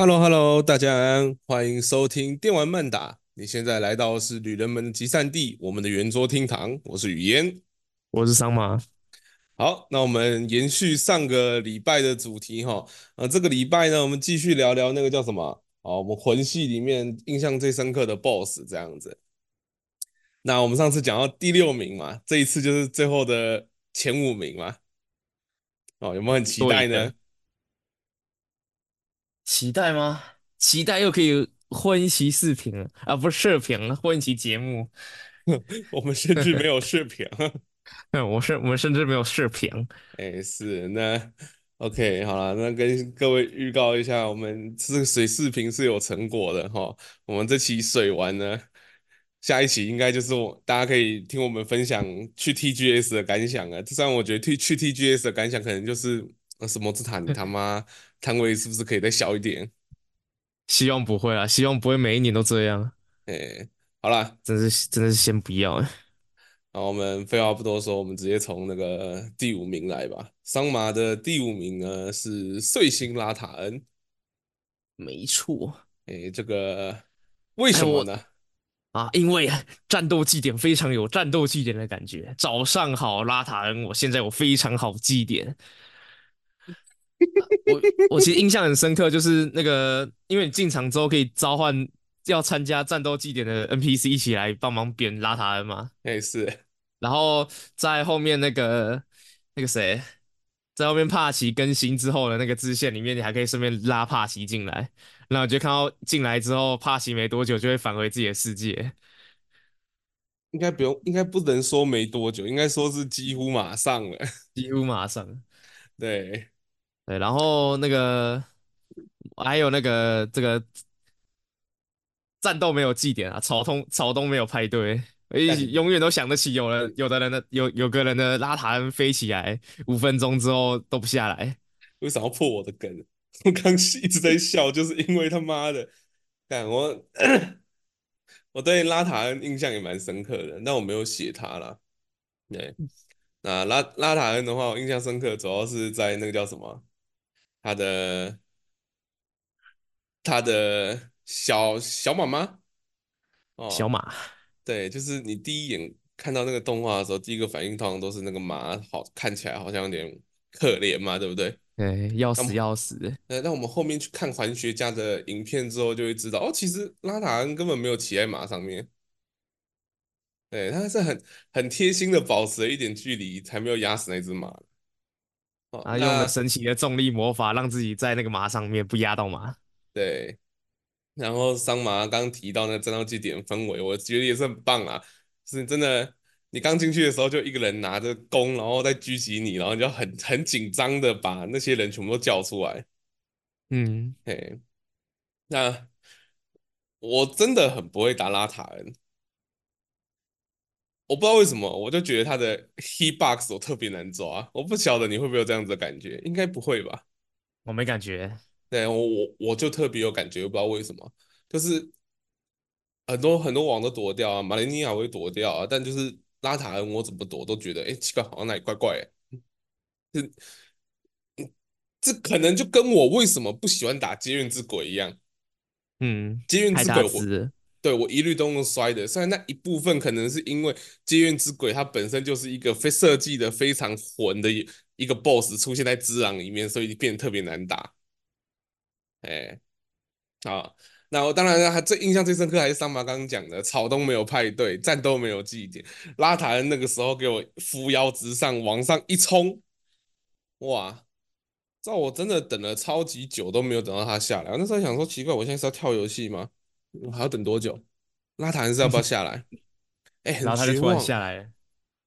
Hello，Hello，大家安，欢迎收听电玩慢打。你现在来到的是旅人们的集散地，我们的圆桌厅堂。我是雨嫣，我是桑麻。好，那我们延续上个礼拜的主题哈，呃，这个礼拜呢，我们继续聊聊那个叫什么？哦，我们魂系里面印象最深刻的 BOSS 这样子。那我们上次讲到第六名嘛，这一次就是最后的前五名嘛。哦，有没有很期待呢？期待吗？期待又可以混一期视频啊，不是视频，混一期节目。我们甚至没有视频。嗯，我是我们甚至没有视频。哎，是那 OK 好了，那跟各位预告一下，我们这个水视频是有成果的哈。我们这期水完呢，下一期应该就是我大家可以听我们分享去 TGS 的感想啊。虽然我觉得去去 TGS 的感想可能就是。那什么之塔，你他妈摊位是不是可以再小一点？希望不会啊，希望不会每一年都这样。哎、欸，好啦，真是真的是先不要。好，我们废话不多说，我们直接从那个第五名来吧。桑麻的第五名呢是碎星拉塔恩。没错。哎、欸，这个为什么呢？啊，因为战斗祭典非常有战斗祭典的感觉。早上好，拉塔恩，我现在有非常好祭典。我我其实印象很深刻，就是那个，因为你进场之后可以召唤要参加战斗祭典的 NPC 一起来帮忙扁拉塔恩嘛。哎，是。然后在后面那个那个谁，在后面帕奇更新之后的那个支线里面，你还可以顺便拉帕奇进来。然后我就看到进来之后，帕奇没多久就会返回自己的世界。应该不用，应该不能说没多久，应该说是几乎马上了。几乎马上。对。对，然后那个还有那个这个战斗没有祭典啊，草东草东没有派对，永远都想得起有人有的人的有有个人的拉塔恩飞起来，五分钟之后都不下来。为什么要破我的梗？我刚一直在笑，就是因为他妈的，但我 我对拉塔恩印象也蛮深刻的，但我没有写他啦。对，那拉拉塔恩的话，我印象深刻主要是在那个叫什么？他的他的小小马吗？哦，小马，对，就是你第一眼看到那个动画的时候，第一个反应通常都是那个马好看起来好像有点可怜嘛，对不对？对，要死要死。呃，那我们后面去看环学家的影片之后，就会知道哦，其实拉塔恩根本没有骑在马上面，对，他是很很贴心的保持了一点距离，才没有压死那只马。啊！用了神奇的重力魔法，让自己在那个马上面不压到马。对，然后桑麻刚提到那个战斗祭典氛围，我觉得也是很棒啊。是真的，你刚进去的时候就一个人拿着弓，然后再狙击你，然后你就很很紧张的把那些人全部都叫出来。嗯，嘿，那我真的很不会打拉塔恩。我不知道为什么，我就觉得他的 hitbox 我特别难抓。我不晓得你会不会有这样子的感觉，应该不会吧？我没感觉。对，我我我就特别有感觉，我不知道为什么，就是很多很多网都躲掉啊，马林尼亚会躲掉啊，但就是拉塔恩我怎么躲都觉得，哎，奇怪，好像哪里怪怪的。这这可能就跟我为什么不喜欢打接运之鬼一样。嗯，接运之鬼我。对，我一律都用摔的，虽然那一部分可能是因为街怨之鬼它本身就是一个非设计的非常混的一个 BOSS 出现在之狼里面，所以变得特别难打。哎，好，那我当然他最印象最深刻还是桑麻刚刚讲的，草东没有派对，战斗没有祭典，拉塔恩那个时候给我扶摇直上，往上一冲，哇！这我真的等了超级久都没有等到他下来，我那时候想说奇怪，我现在是要跳游戏吗？我还要等多久？拉塔还是要不要下来？哎。然后他就突然下来了。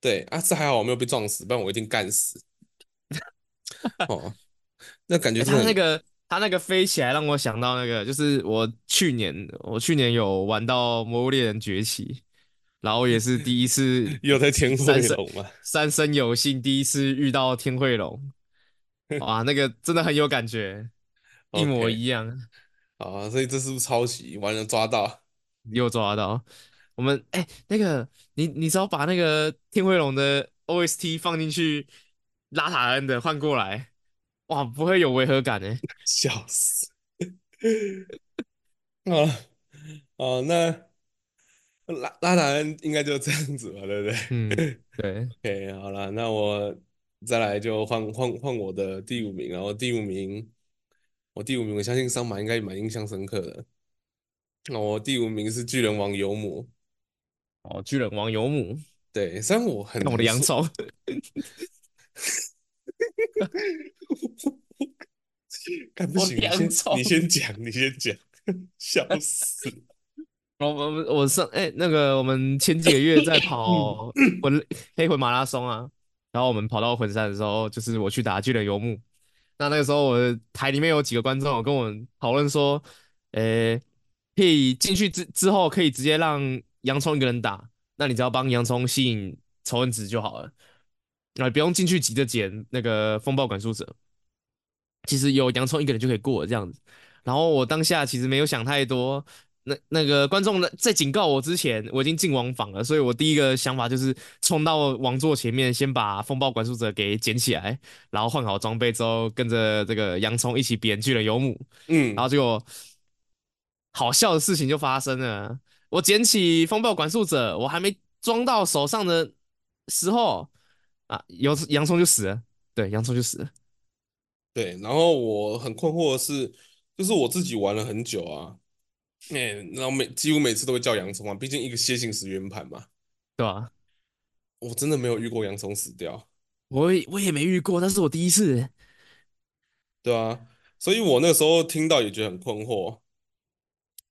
对啊，这还好我没有被撞死，不然我一定干死。哦，那感觉他那个他那个飞起来让我想到那个，就是我去年我去年有玩到《魔物猎人崛起》，然后也是第一次 有在天汇龙嘛，三生有幸第一次遇到天慧龙，哇，那个真的很有感觉，一模一样。Okay. 啊，所以这是不是抄袭？完了抓到，又抓到。我们哎、欸，那个你你只要把那个天辉龙的 OST 放进去，拉塔恩的换过来，哇，不会有违和感哎，笑死。好了，哦，那拉拉达恩应该就这样子吧，对不嗯，对对，？OK，好了，那我再来就换换换我的第五名，然后第五名，我第五名，我相信桑马应该蛮印象深刻的。那我第五名是巨人王尤姆，哦，巨人王尤姆，对，虽然我很看我的洋葱，看不行，你先你先讲，你先讲，笑死！我我我上哎、欸，那个我们前几个月在跑魂黑魂马拉松啊，然后我们跑到魂山的时候，就是我去打巨人游牧。那那个时候我的台里面有几个观众跟我讨论说，诶、可以进去之之后可以直接让洋葱一个人打，那你只要帮洋葱吸引仇恨值就好了，啊，不用进去急着捡那个风暴管束者。其实有洋葱一个人就可以过了这样子。然后我当下其实没有想太多。那那个观众呢，在警告我之前，我已经进王房了，所以我第一个想法就是冲到王座前面，先把风暴管束者给捡起来，然后换好装备之后，跟着这个洋葱一起扁巨人游牧。嗯，然后结果好笑的事情就发生了，我捡起风暴管束者，我还没装到手上的时候，啊，有洋葱就死了，对，洋葱就死了。对，然后我很困惑的是，就是我自己玩了很久啊。哎、欸，然后每几乎每次都会叫洋葱啊，毕竟一个楔形石圆盘嘛，对吧？我真的没有遇过洋葱死掉，我也我也没遇过，但是我第一次，对啊，所以我那时候听到也觉得很困惑。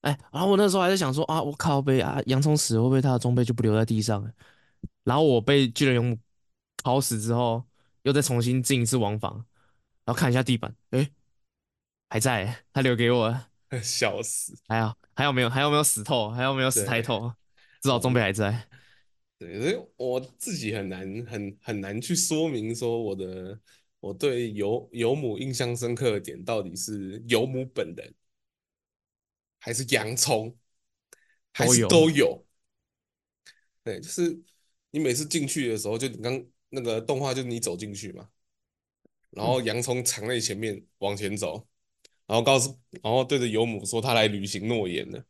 哎，然后我那时候还在想说啊，我靠被啊，洋葱死会不会他的装备就不留在地上了？然后我被巨人勇烤死之后，又再重新进一次王房，然后看一下地板，哎，还在，他留给我了。笑死！还有还有没有还有没有死透？还有没有死太透？至少装备还在。对，所以我自己很难很很难去说明说我的我对尤尤姆印象深刻的点到底是尤姆本人，还是洋葱，还是都有。对，就是你每次进去的时候，就你刚那个动画，就是你走进去嘛，然后洋葱藏在前面往前走。然后告诉，然后对着尤姆说他来履行诺言了。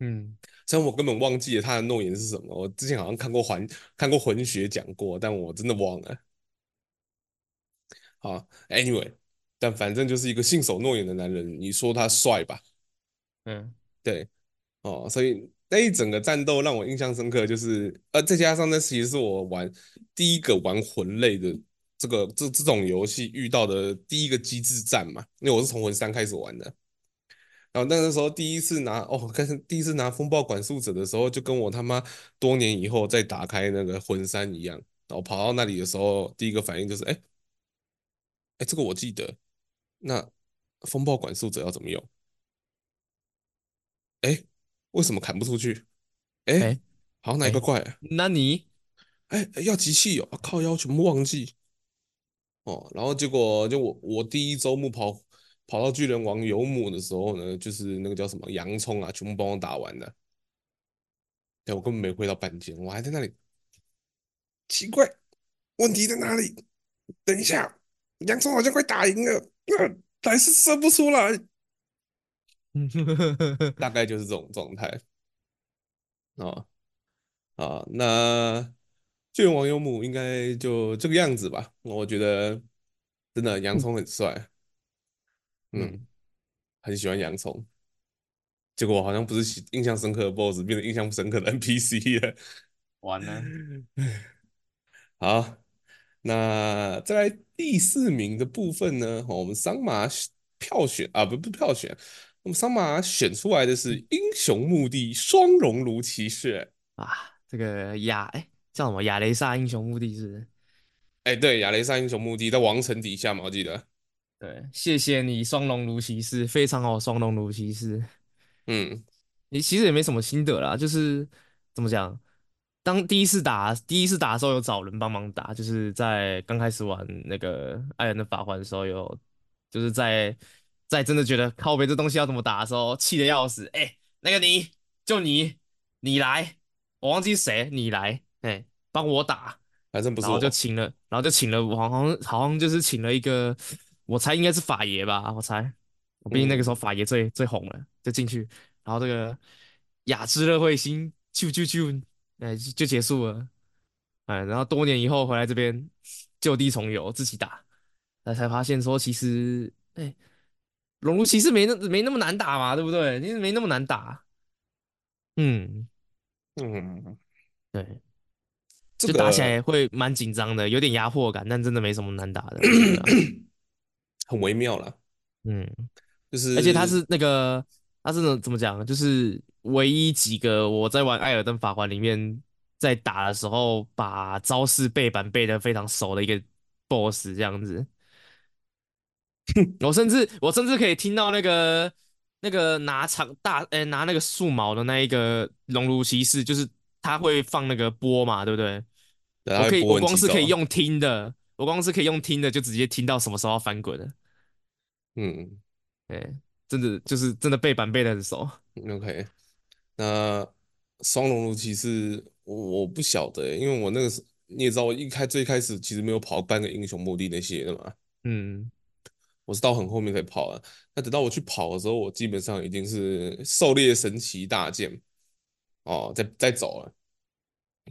嗯，虽然我根本忘记了他的诺言是什么，我之前好像看过环看过魂学讲过，但我真的忘了。好，Anyway，但反正就是一个信守诺言的男人。你说他帅吧？嗯，对，哦，所以那一整个战斗让我印象深刻，就是呃，再加上那其实是我玩第一个玩魂类的。这个这这种游戏遇到的第一个机制战嘛，因为我是从魂三开始玩的，然后那个时候第一次拿哦，开始第一次拿风暴管束者的时候，就跟我他妈多年以后再打开那个魂三一样，然后跑到那里的时候，第一个反应就是，哎哎，这个我记得，那风暴管束者要怎么用？哎，为什么砍不出去？哎，好像哪个怪啊？那你哎要集气哦，靠腰全部忘记。哦，然后结果就我我第一周目跑跑到巨人王游牧的时候呢，就是那个叫什么洋葱啊，全部帮我打完了。对，我根本没回到半间，我还在那里。奇怪，问题在哪里？等一下，洋葱好像快打赢了，呃，还是射不出来。大概就是这种状态。哦啊，那。巨人王尤姆应该就这个样子吧，我觉得真的洋葱很帅，嗯，嗯，很喜欢洋葱。结果好像不是印象深刻的 BOSS，变成印象不深刻的 NPC 了，完了。好，那再来第四名的部分呢？我们桑马票选啊，不不票选，我们桑马选出来的是英雄墓地双熔炉骑士啊，这个呀，哎。叫什么？亚雷萨英雄墓地是？哎、欸，对，亚雷萨英雄墓地在王城底下嘛，我记得。对，谢谢你，双龙卢骑士，非常好，双龙卢骑士。嗯，你其实也没什么心得啦，就是怎么讲，当第一次打第一次打的时候有找人帮忙打，就是在刚开始玩那个艾尔登法环的时候有，就是在在真的觉得靠北这东西要怎么打的时候，气得要死。哎、欸，那个你就你你来，我忘记谁，你来。哎，帮我打，反正不是我，然后就请了，然后就请了，我好像好像就是请了一个，我猜应该是法爷吧，我猜，毕竟那个时候嗯。法爷最最红了，就进去，然后这个雅芝乐彗星啾啾啾，哎，就就结束了，哎，然后多年以后回来这边就地重游，自己打，那才发现说其实，哎，龙炉骑士没那没那么难打嘛，对不对？其实没那么难打，嗯。嗯，对，这就打起来会蛮紧张的，有点压迫感，但真的没什么难打的，很微妙啦，嗯。就是而且他是那个，他是怎么讲？就是唯一几个我在玩《艾尔登法环》里面，在打的时候把招式背板背的非常熟的一个 BOSS 这样子。我甚至我甚至可以听到那个那个拿长大诶、欸、拿那个树毛的那一个熔炉骑士，就是他会放那个波嘛，对不对？对我可以我光是可以，用，用听的，我光是可以用听的，就直接听到什么时候要翻滚了。嗯哎，真的就是真的背板背的很熟。，OK，那双龙炉骑士我我不晓得欸，因为我那个时你也知道，我一开最开始其实没有跑半个英雄墓地那些的嘛，嗯。我是到很后面才跑的。那等到我去跑的时候，我基本上已经是狩猎神奇大剑哦，在在走了。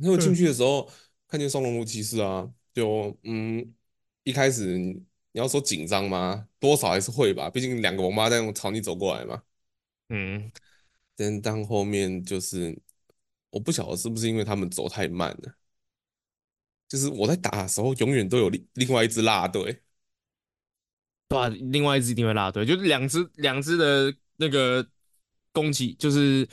因为我进去的时候、嗯、看见双龙炉骑士啊，就嗯，一开始你要说紧张吗？多少还是会吧，毕竟两个王八蛋朝你走过来嘛。嗯，但当后面就是我不晓得是不是因为他们走太慢了，就是我在打的时候，永远都有另另外一支辣队。对啊，另外一只一定会落队，就是两只两只的那个攻击，就是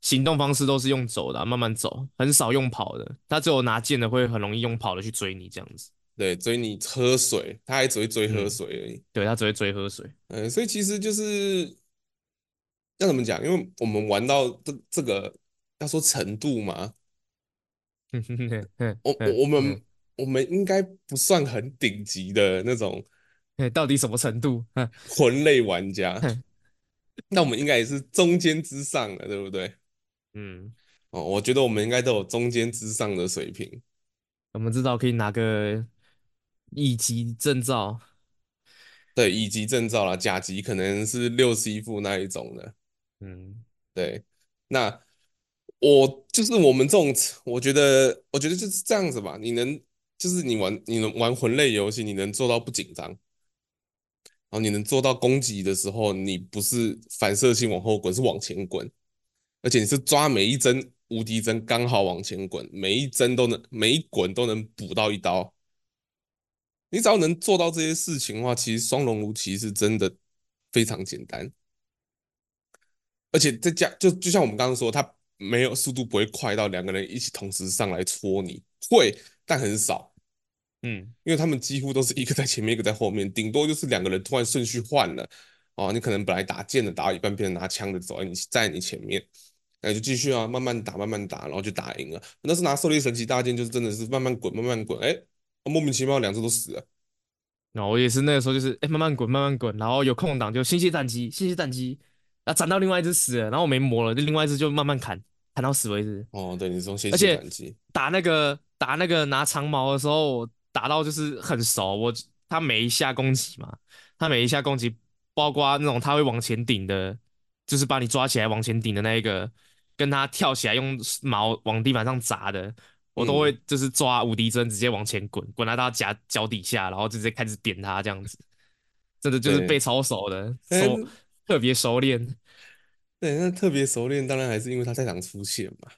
行动方式都是用走的啊，慢慢走，很少用跑的。他只有拿剑的会很容易用跑的去追你这样子。对，追你喝水，他还只会追喝水而已。嗯、对，他只会追喝水。嗯，所以其实就是要怎么讲？因为我们玩到这这个要说程度嘛，我我我们我们应该不算很顶级的那种。到底什么程度？魂类玩家，那我们应该也是中间之上的，对不对？嗯，哦，我觉得我们应该都有中间之上的水平。我们至少可以拿个乙级证照。对，乙级证照啦，甲级可能是六 C 副那一种的。嗯，对。那我就是我们这种，我觉得，我觉得就是这样子吧。你能，就是你玩，你能玩魂类游戏，你能做到不紧张。然后你能做到攻击的时候，你不是反射性往后滚，是往前滚，而且你是抓每一帧无敌帧刚好往前滚，每一帧都能，每一滚都能补到一刀。你只要能做到这些事情的话，其实双龙炉其实真的非常简单，而且再加就就像我们刚刚说，它没有速度不会快到两个人一起同时上来戳你，会但很少。嗯，因为他们几乎都是一个在前面，一个在后面，顶多就是两个人突然顺序换了，哦，你可能本来打剑的打到一半，变成拿枪的走在你在你前面，那就继续啊，慢慢打，慢慢打，然后就打赢了。那是拿狩猎神奇大剑，就是真的是慢慢滚，慢慢滚，哎，莫名其妙两只都死了。那我也是那个时候就是哎，慢慢滚，慢慢滚，然后有空档就新血战机，新血战机，啊，斩到另外一只死了，然后我没魔了，就另外一只就慢慢砍，砍到死为止。哦，对，你说新血战机，打那个打那个拿长矛的时候。打到就是很熟，我他每一下攻击嘛，他每一下攻击，包括那种他会往前顶的，就是把你抓起来往前顶的那一个，跟他跳起来用毛往地板上砸的，我都会就是抓无敌针直接往前滚，滚到他脚脚底下，然后直接开始扁他这样子，真的就是被操熟的，熟特别熟练。对，那特别熟练，当然还是因为他太常出现嘛。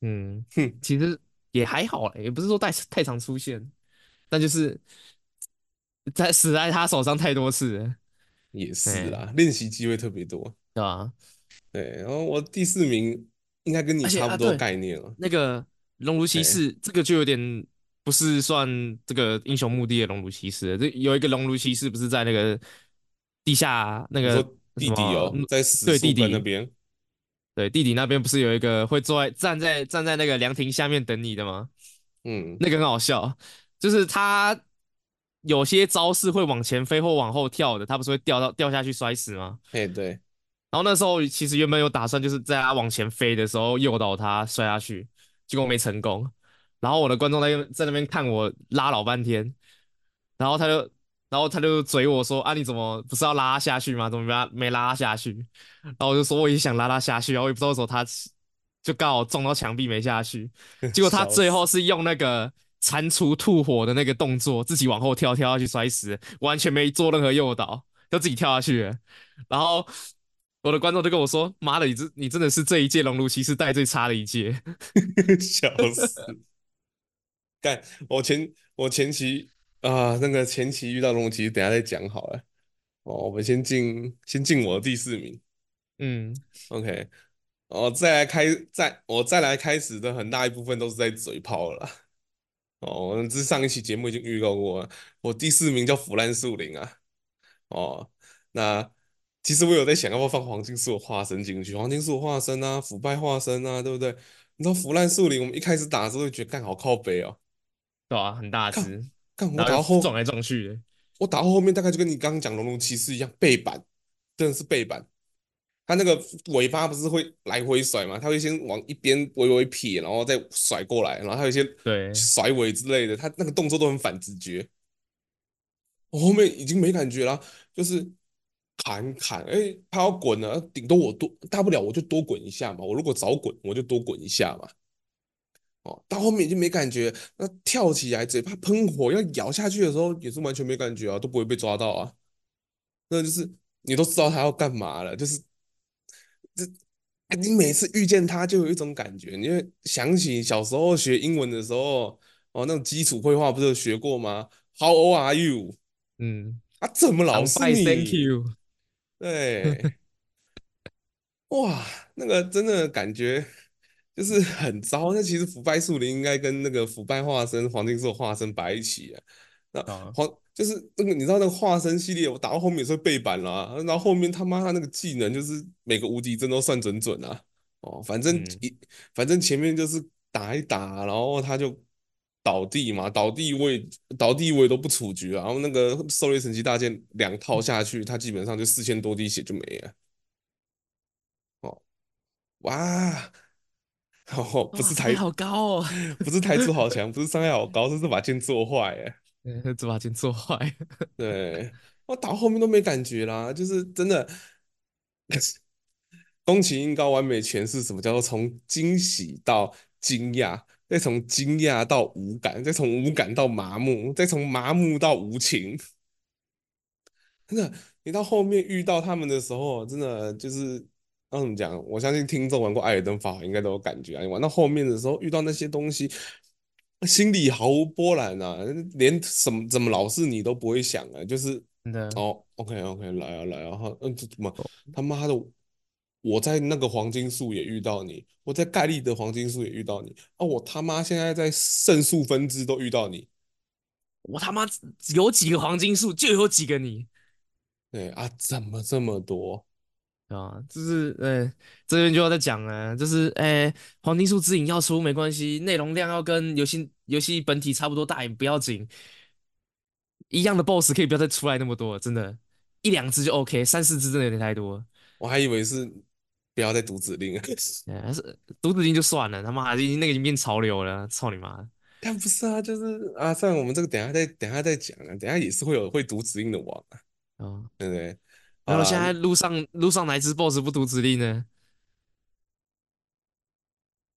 嗯，哼，其实也还好啦，也不是说太太常出现。但就是在死在他手上太多次了，也是啦，练习机会特别多，对吧？对，然后我第四名应该跟你差不多概念了。那个熔炉骑士，这个就有点不是算这个英雄墓地的熔炉骑士，这有一个熔炉骑士不是在那个地下那个地底哦，在死对地底那边，对地底那边不是有一个会坐在站在站在那个凉亭下面等你的吗？嗯，那个很好笑。就是他有些招式会往前飞或往后跳的，他不是会掉到掉下去摔死吗？哎，对。然后那时候其实原本有打算，就是在他往前飞的时候诱导他摔下去，结果没成功。然后我的观众在在那边看我拉老半天，然后他就然后他就嘴我说：“啊，你怎么不是要拉他下去吗？怎么没拉没拉他下去？”然后我就说：“我也想拉他下去然后也不知道为什么他就刚好撞到墙壁没下去。结果他最后是用那个蟾蜍吐火的那个动作，自己往后跳跳下去摔死，完全没做任何诱导，就自己跳下去了。然后我的观众就跟我说：‘妈的，你这你真的是这一届龙炉骑士带最差的一届。’笑死！干，我前我前期。”啊，那个前期遇到龙骑士，等下再讲好了。哦，我们先进先进我的第四名。嗯，OK。哦，再来开，再我再来开始的很大一部分都是在嘴炮了啦。哦，我们这上一期节目已经预告过了。我第四名叫腐烂树林啊。哦，那其实我有在想要不要放黄金树的化身进去，黄金树化身啊，腐败化身啊，对不对？你知道腐烂树林，我们一开始打的时候就觉得干好靠背哦，对啊，很大只。干我打到后撞来撞去的，我打到后面大概就跟你刚刚讲龙龙骑士一样，背板真的是背板。它那个尾巴不是会来回甩嘛？它会先往一边微微撇，然后再甩过来，然后它有一些对甩尾之类的，它那个动作都很反直觉。我后面已经没感觉了，就是砍砍，哎、欸，他要滚了，顶多我多大不了我就多滚一下嘛。我如果早滚，我就多滚一下嘛。哦，到后面已经没感觉，那跳起来嘴巴喷火要咬下去的时候也是完全没感觉啊，都不会被抓到啊。那就是你都知道他要干嘛了，就是这你每次遇见他就有一种感觉，你会想起小时候学英文的时候，哦，那种基础绘画不是有学过吗？How old are you？嗯，啊，怎么老是你？Thank you。对，哇，那个真的感觉。就是很糟，那其实腐败树林应该跟那个腐败化身黄金兽化身摆一起啊。那黄就是那个你知道那个化身系列，我打到后面也是背板了，啊，然后后面他妈他那个技能就是每个无敌帧都算准准啊。哦，反正一、嗯、反正前面就是打一打，然后他就倒地嘛，倒地我也倒地我也都不处决，然后那个狩猎神奇大剑两套下去，他基本上就四千多滴血就没了。哦，哇！哦，不是台好高哦，不是台柱好强，不是伤害好高，是这把剑做坏哎，这把剑做坏。对，我打后面都没感觉啦，就是真的。宫崎英高完美诠释什么叫做从惊喜到惊讶，再从惊讶到无感，再从无感到麻木，再从麻木到无情。真的，你到后面遇到他们的时候，真的就是。那怎么讲？我相信听众玩过《艾尔登法环》应该都有感觉啊！你玩到后面的时候，遇到那些东西，心里毫无波澜啊，连什么怎么老是你都不会想啊，就是哦，OK OK，来啊来啊，嗯，怎么他妈的？我在那个黄金树也遇到你，我在盖利的黄金树也遇到你啊！我他妈现在在圣树分支都遇到你，我他妈有几个黄金树就有几个你，对啊，怎么这么多？啊，就是，呃，这边就要再讲了，就是，哎，黄金树之影要出没关系，内容量要跟游戏游戏本体差不多大也不要紧，一样的 BOSS 可以不要再出来那么多，真的，一两只就 OK，三四只真的有点太多。我还以为是不要再读指令了，还是读指令就算了，他妈已经那个已经变潮流了，操你妈！但不是啊，就是啊，算了，我们这个等下再等下再讲啊，等下也是会有会读指令的王啊，哦，对不对？然后现在路上路上哪只 BOSS 不读指令呢？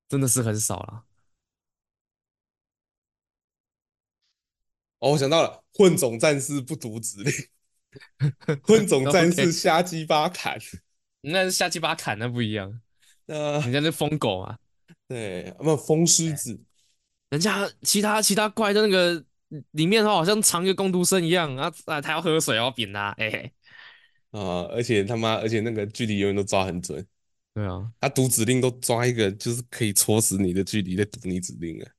真的是很少了。哦，我想到了，混种战士不读指令，混种战士 瞎鸡巴砍，那是瞎鸡巴砍，那不一样。呃，人家是疯狗啊，对，不疯狮子，人家其他其他怪的那个里面的话，好像藏一个工读生一样啊啊，他要喝水，要扁他，哎、欸。啊！而且他妈，而且那个距离永远都抓很准。对啊，他读指令都抓一个，就是可以戳死你的距离在读你指令啊！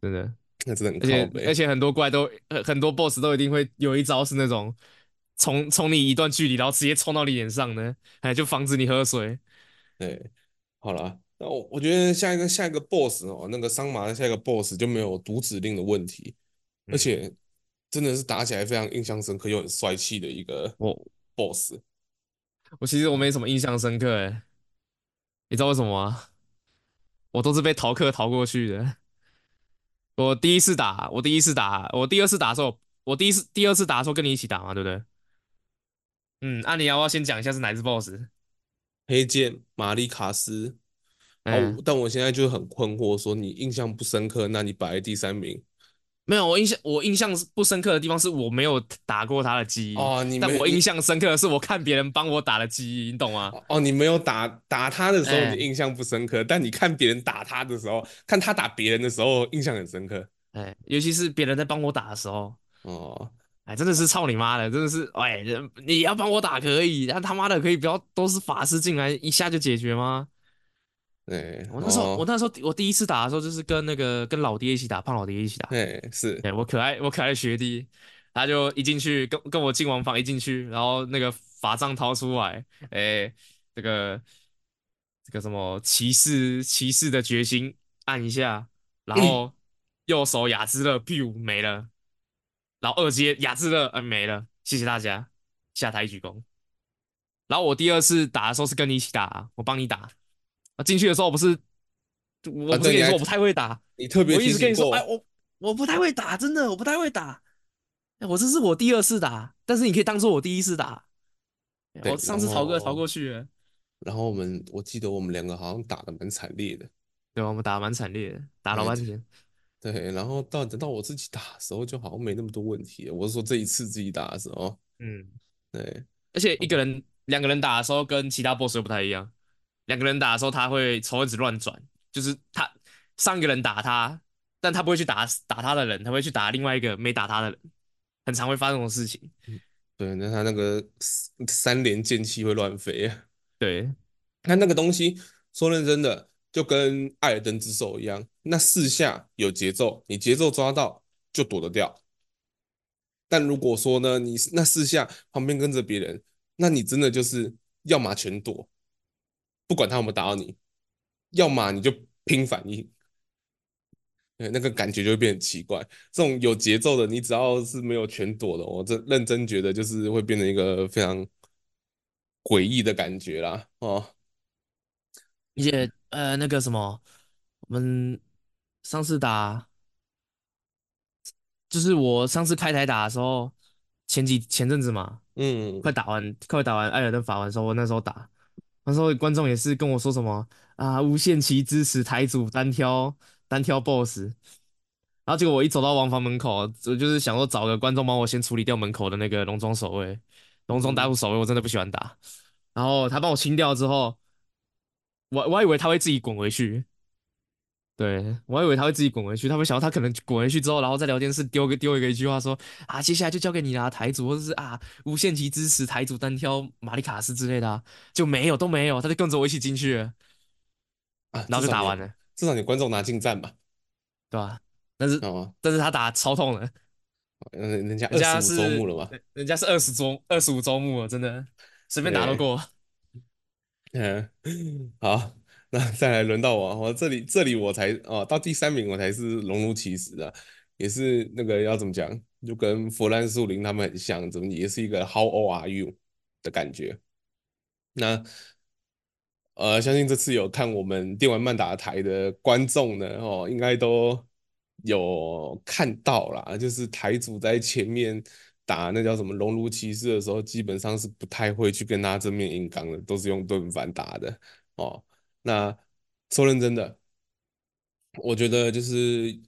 真的，那真的很。而且很多怪都很多 BOSS 都一定会有一招是那种从从你一段距离，然后直接冲到你脸上呢，哎，就防止你喝水。对，好了，那我我觉得下一个下一个 BOSS 哦，那个桑麻的下一个 BOSS 就没有读指令的问题，而且真的是打起来非常印象深刻又很帅气的一个哦。boss，我其实我没什么印象深刻诶，你知道为什么吗？我都是被逃课逃过去的。我第一次打，我第一次打，我第二次打的时候我第一次、第二次打的时候跟你一起打嘛，对不对？嗯，那、啊、你要不要先讲一下是哪只 BOSS？黑剑玛丽卡斯。哦，嗯、但我现在就很困惑，说你印象不深刻，那你摆在第三名？没有，我印象我印象不深刻的地方是我没有打过他的记忆哦，你但我印象深刻的是我看别人帮我打的记忆，你懂吗？哦，你没有打打他的时候，欸、你印象不深刻，但你看别人打他的时候，看他打别人的时候，印象很深刻。哎、欸，尤其是别人在帮我打的时候，哦，哎，真的是操你妈的，真的是，哎，你要帮我打可以，但他妈的可以不要都是法师进来一下就解决吗？对，我那时候，哦、我那时候，我第一次打的时候，就是跟那个跟老爹一起打，胖老爹一起打。对，是，对，我可爱，我可爱的学弟，他就一进去跟跟我进王房一进去，然后那个法杖掏出来，哎，这个这个什么骑士骑士的决心按一下，然后右手雅兹勒 biu 没了，然后二阶雅致乐嗯没了，谢谢大家，下台鞠躬。然后我第二次打的时候是跟你一起打，我帮你打。进去的时候不是，我不是跟你说我不太会打，啊、你特别我一直跟你说，哎，我我不太会打，真的我不太会打，哎我这是我第二次打，但是你可以当做我第一次打。我上次逃过逃过去了。然后我们我记得我们两个好像打的蛮惨烈的，对，我们打得蛮惨烈的，打老半天。对，然后到等到我自己打的时候，就好像没那么多问题。我是说这一次自己打的时候，嗯，对，而且一个人、两个人打的时候跟其他 boss 又不太一样。两个人打的时候，他会仇恨值乱转，就是他上一个人打他，但他不会去打打他的人，他会去打另外一个没打他的人，很常会发生这种事情。对，那他那个三连剑气会乱飞啊。对，他那个东西说认真的，就跟艾尔登之手一样，那四下有节奏，你节奏抓到就躲得掉。但如果说呢，你那四下旁边跟着别人，那你真的就是要么全躲。不管他有没有打到你，要么你就拼反应，那个感觉就会变很奇怪。这种有节奏的，你只要是没有全躲的，我这认真觉得就是会变成一个非常诡异的感觉啦。哦，而且呃，那个什么，我们上次打，就是我上次开台打的时候，前几前阵子嘛，嗯，快打完快打完艾尔登法环的时候，我那时候打。那时候观众也是跟我说什么啊，无限期支持台主单挑单挑 BOSS，然后结果我一走到王房门口，我就是想说找个观众帮我先处理掉门口的那个农庄守卫，农庄大户守卫我真的不喜欢打，然后他帮我清掉之后，我我还以为他会自己滚回去。对，我还以为他会自己滚回去，他会想到他可能滚回去之后，然后在聊天室丢个丢一个一句话说啊，接下来就交给你啦，台主或者是啊无限期支持台主单挑玛丽卡斯之类的，啊，就没有都没有，他就跟着我一起进去了，啊，然后就打完了。至少你观众拿进战吧，对吧？但是、哦、但是他打超痛的，嗯，人家二十五周目了嘛，人家是二十周二十五周目了，真的随便打都过。嗯，好。那再来轮到我，我这里这里我才哦，到第三名我才是熔炉骑士啊，也是那个要怎么讲，就跟弗兰树林他们很像，怎么也是一个 How are you 的感觉。那呃，相信这次有看我们电玩慢打台的观众呢，哦，应该都有看到啦，就是台主在前面打那叫什么熔炉骑士的时候，基本上是不太会去跟他正面硬刚的，都是用盾反打的哦。那说认真的，我觉得就是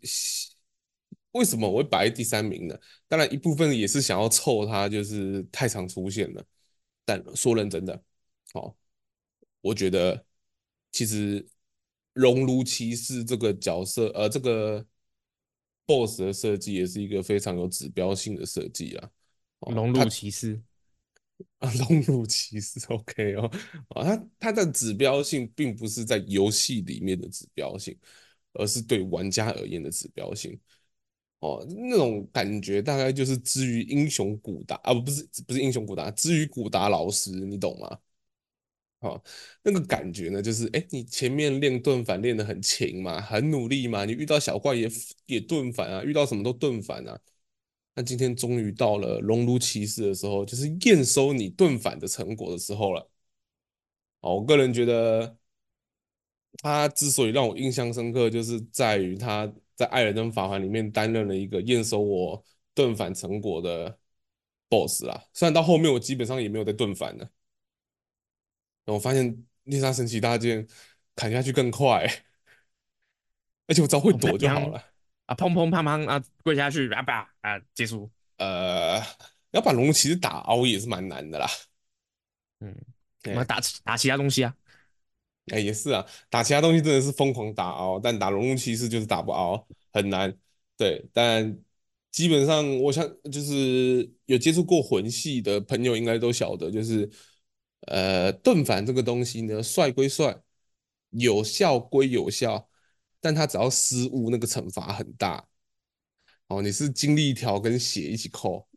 为什么我会摆在第三名呢？当然一部分也是想要凑他，就是太常出现了。但说认真的，哦，我觉得其实熔炉骑士这个角色，呃，这个 BOSS 的设计也是一个非常有指标性的设计啊。熔炉骑士。啊，熔炉骑士 OK 哦，啊，它它的指标性并不是在游戏里面的指标性，而是对玩家而言的指标性。哦，那种感觉大概就是之于英雄古达啊，不是不是英雄古达，之于古达老师，你懂吗？哦，那个感觉呢，就是哎，你前面练盾反练得很勤嘛，很努力嘛，你遇到小怪也也盾反啊，遇到什么都盾反啊。那今天终于到了熔炉骑士的时候，就是验收你盾反的成果的时候了。哦，我个人觉得他之所以让我印象深刻，就是在于他在艾尔登法环里面担任了一个验收我盾反成果的 BOSS 啦。虽然到后面我基本上也没有再盾反了，我发现猎杀神奇大剑砍下去更快，而且我只要会躲就好了。啊，砰砰砰砰啊，跪下去啊吧啊，结束。呃，要把龙骑士打凹也是蛮难的啦。嗯，我们打打其他东西啊。哎，也是啊，打其他东西真的是疯狂打凹，但打龙龙骑士就是打不凹，很难。对，但基本上我想就是有接触过魂系的朋友应该都晓得，就是呃盾反这个东西呢，帅归帅，有效归有效，但他只要失误，那个惩罚很大。哦，你是精力条跟血一起扣，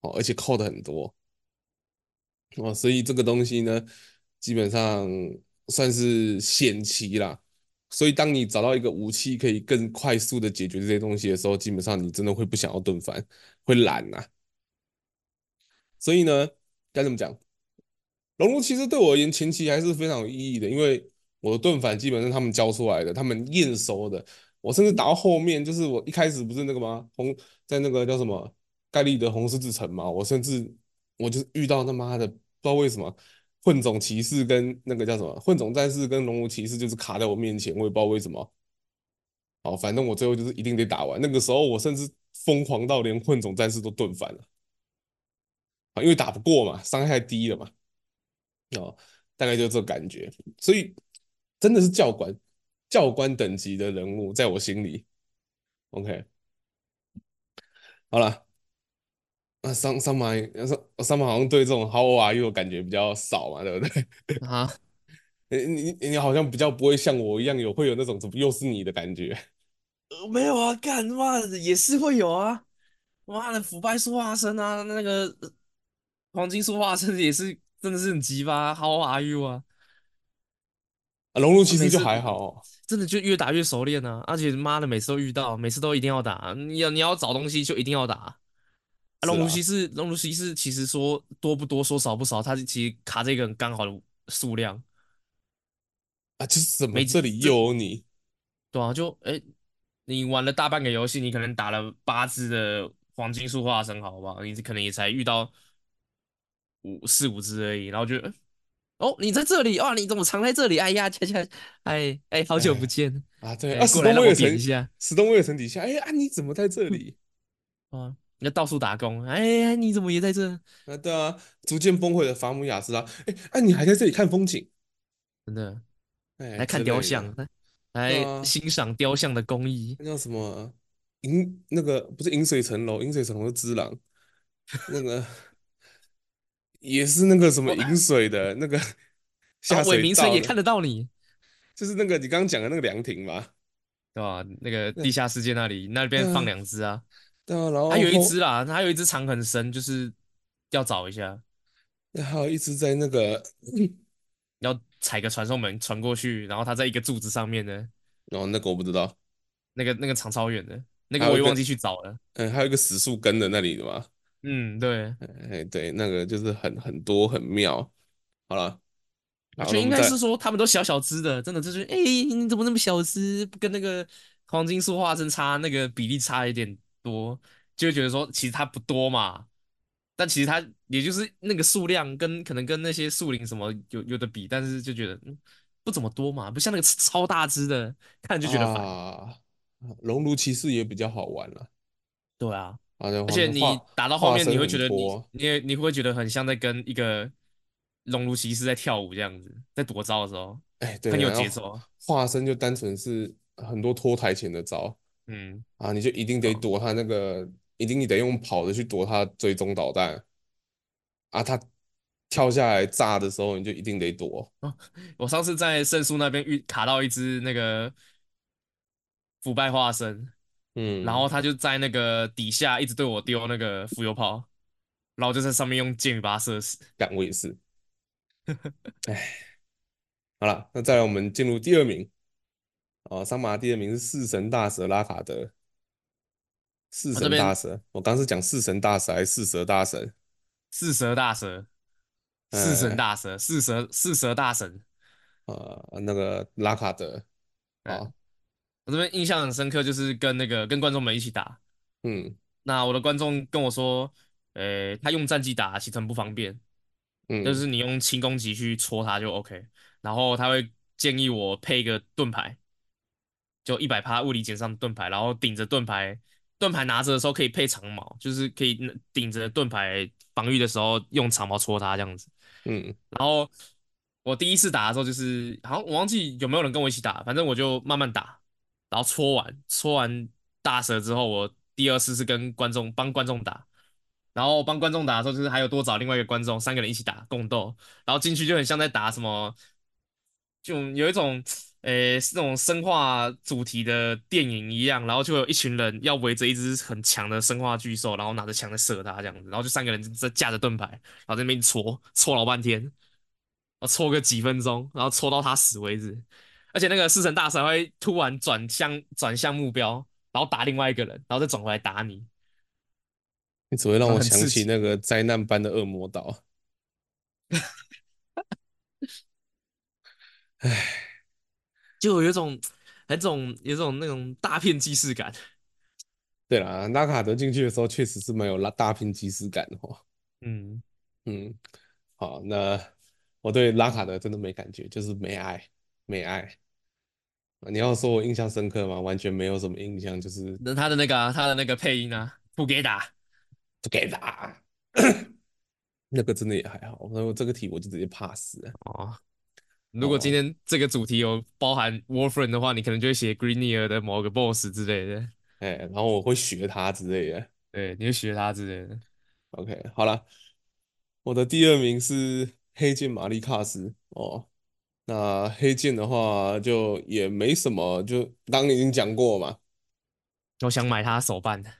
哦，而且扣的很多，哦，所以这个东西呢。基本上算是险棋啦，所以当你找到一个武器可以更快速的解决这些东西的时候，基本上你真的会不想要盾反，会懒呐。所以呢，该怎么讲？龙炉其实对我而言前期还是非常有意义的，因为我的盾反基本上他们教出来的，他们验收的。我甚至打到后面，就是我一开始不是那个吗？红在那个叫什么盖利的红十字城嘛，我甚至我就遇到他妈的不知道为什么。混种骑士跟那个叫什么混种战士跟龙骑士就是卡在我面前，我也不知道为什么。好，反正我最后就是一定得打完。那个时候我甚至疯狂到连混种战士都盾反了，啊，因为打不过嘛，伤害太低了嘛。哦，大概就这感觉。所以真的是教官，教官等级的人物在我心里。OK，好了。啊，桑桑马，桑桑马好像对这种 How are you 感觉比较少嘛，对不对？啊，你你你好像比较不会像我一样有会有那种怎么又是你的感觉？呃，没有啊，干妈的也是会有啊，妈的腐败说话声啊，那个黄金说话声也是真的是很鸡巴，How are you 啊？啊，龙龙其实就还好，哦，真的就越打越熟练啊，而且妈的每次都遇到，每次都一定要打，你要你要找东西就一定要打。龙如骑士，龙如骑士其实说多不多，说少不少，它其实卡这个很刚好的数量啊，就是怎么这里又有你？对啊，就哎、欸，你玩了大半个游戏，你可能打了八只的黄金树化身，好不好？你可能也才遇到五四五只而已，然后就哦，你在这里哦？你怎么藏在这里？哎呀，恰恰，哎哎，好久不见啊！对啊，史东威尔城下，史东威尔城底下，哎啊，你怎么在这里？啊。你要到处打工，哎，你怎么也在这？啊，对啊，逐渐崩溃的法姆雅斯啊，哎，哎，你还在这里看风景？真的，哎，来看雕像，来欣赏雕像的工艺。那叫什么？银那个不是银水城楼，银水城楼是只狼，那个也是那个什么饮水的 那个下水道。伟明城也看得到你，就是那个你刚刚讲的那个凉亭嘛，对吧？那个地下世界那里，那边放两只啊。对啊，然后还有一只啦，还有一只藏很深，就是要找一下。那还有一只在那个，要踩个传送门传过去，然后它在一个柱子上面呢。哦，那个我不知道，那个那个藏超远的，那个我也忘记去找了。嗯，还有一个死树根的那里的吗？嗯，对。哎，对，那个就是很很多很妙。好了，我觉得应该是说他们都小小只的，真的就是，哎，你怎么那么小只？跟那个黄金树化身差那个比例差一点。多就会觉得说，其实它不多嘛，但其实它也就是那个数量跟可能跟那些树林什么有有的比，但是就觉得不怎么多嘛，不像那个超大只的，看就觉得烦。啊，熔炉骑士也比较好玩了，对啊，而且你打到后面你会觉得你你也你会觉得很像在跟一个熔炉骑士在跳舞这样子，在躲招的时候，哎，对，很有节奏。化身就单纯是很多拖台前的招。嗯啊，你就一定得躲他那个，哦、一定你得用跑的去躲他追踪导弹啊！他跳下来炸的时候，你就一定得躲。哦、我上次在圣树那边遇卡到一只那个腐败化身，嗯，然后他就在那个底下一直对我丢那个浮游炮，然后就在上面用箭把他射死。干我也是。哎，好了，那再来我们进入第二名。哦，桑马第二名是四神大蛇拉卡德。四神大蛇，我刚是讲四神大蛇还是四蛇大神？四蛇大蛇，四神大蛇，四蛇四蛇大神。呃，那个拉卡德。啊，我这边印象很深刻，就是跟那个跟观众们一起打。嗯，那我的观众跟我说，呃，他用战绩打其实很不方便，嗯就嗯是你用轻攻击去戳他就 OK，然后他会建议我配一个盾牌，就一百趴物理减伤盾牌，然后顶着盾牌，盾牌拿着的时候可以配长矛，就是可以顶着盾牌防御的时候用长矛戳他这样子。嗯然后我第一次打的时候，就是好像我忘记有没有人跟我一起打，反正我就慢慢打，然后戳完戳完大蛇之后，我第二次是跟观众帮观众打，然后帮观众打的时候，就是还有多找另外一个观众，三个人一起打共斗，然后进去就很像在打什么，就有一种诶是那种生化主题的电影一样，然后就有一群人要围着一只很强的生化巨兽，然后拿着枪在射它这样子，然后就三个人在架着盾牌，然后在那边戳戳老半天，然后戳个几分钟，然后戳到他死为止。而且那个四神大神会突然转向转向目标，然后打另外一个人，然后再转回来打你。你只会让我想起那个灾难般的恶魔岛。唉，就有一种，很种，有种那种大片既视感。对啦，拉卡德进去的时候确实是蛮有拉大片即视感的哦。嗯，嗯，好，那我对拉卡德真的没感觉，就是没爱，没爱。你要说我印象深刻吗？完全没有什么印象，就是那他的那个、啊，他的那个配音啊，不给打，不给打。那个真的也还好，那我这个题我就直接 pass 了。哦。如果今天这个主题有包含 Warframe 的话，你可能就会写 Greenier 的某个 BOSS 之类的。哎，然后我会学他之类的。对，你会学他之类的。OK，好了，我的第二名是黑剑玛丽卡斯哦。那黑剑的话就也没什么，就刚刚已经讲过嘛。我想买他手办的，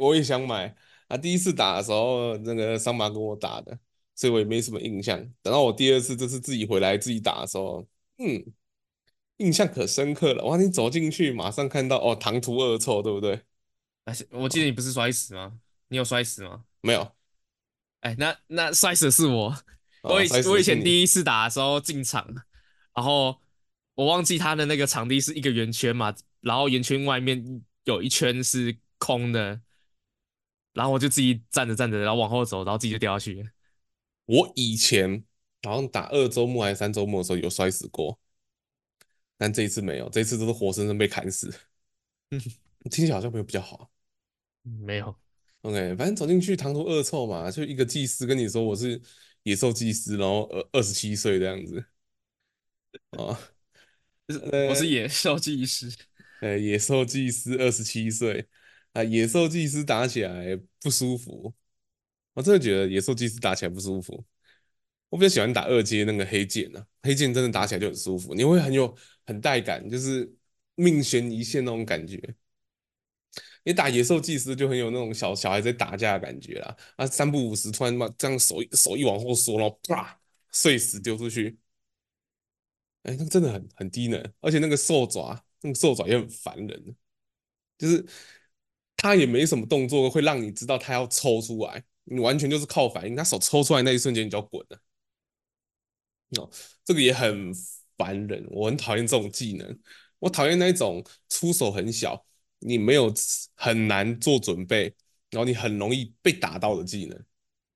我也想买啊。第一次打的时候，那个桑麻跟我打的，所以我也没什么印象。等到我第二次这次自己回来自己打的时候，嗯，印象可深刻了。哇，你走进去马上看到哦，唐突恶臭，对不对？而且我记得你不是摔死吗？你有摔死吗？没有哎，那那摔死的是我。我以我以前第一次打的时候进场，然后我忘记他的那个场地是一个圆圈嘛，然后圆圈外面有一圈是空的，然后我就自己站着站着，然后往后走，然后自己就掉下去。我以前好像打二周末还是三周末的时候有摔死过，但这一次没有，这一次都是活生生被砍死。嗯 听起来好像没有比较好。没有，OK，反正走进去唐突恶臭嘛，就一个祭司跟你说我是野兽祭司，然后二二十七岁这样子。啊，我是野兽技师。呃，野兽技师二十七岁啊，野兽技师打起来不舒服。我真的觉得野兽技师打起来不舒服。我比较喜欢打二阶那个黑剑啊，黑剑真的打起来就很舒服，你会很有很带感，就是命悬一线那种感觉。你打野兽祭司就很有那种小小孩在打架的感觉啦，啊，三不五时突然嘛这样手手一往后缩，然后啪碎石丢出去，哎，那真的很很低能，而且那个兽爪，那个兽爪也很烦人，就是他也没什么动作会让你知道他要抽出来，你完全就是靠反应，他手抽出来那一瞬间你就要滚了，哦，这个也很烦人，我很讨厌这种技能，我讨厌那种出手很小。你没有很难做准备，然后你很容易被打到的技能，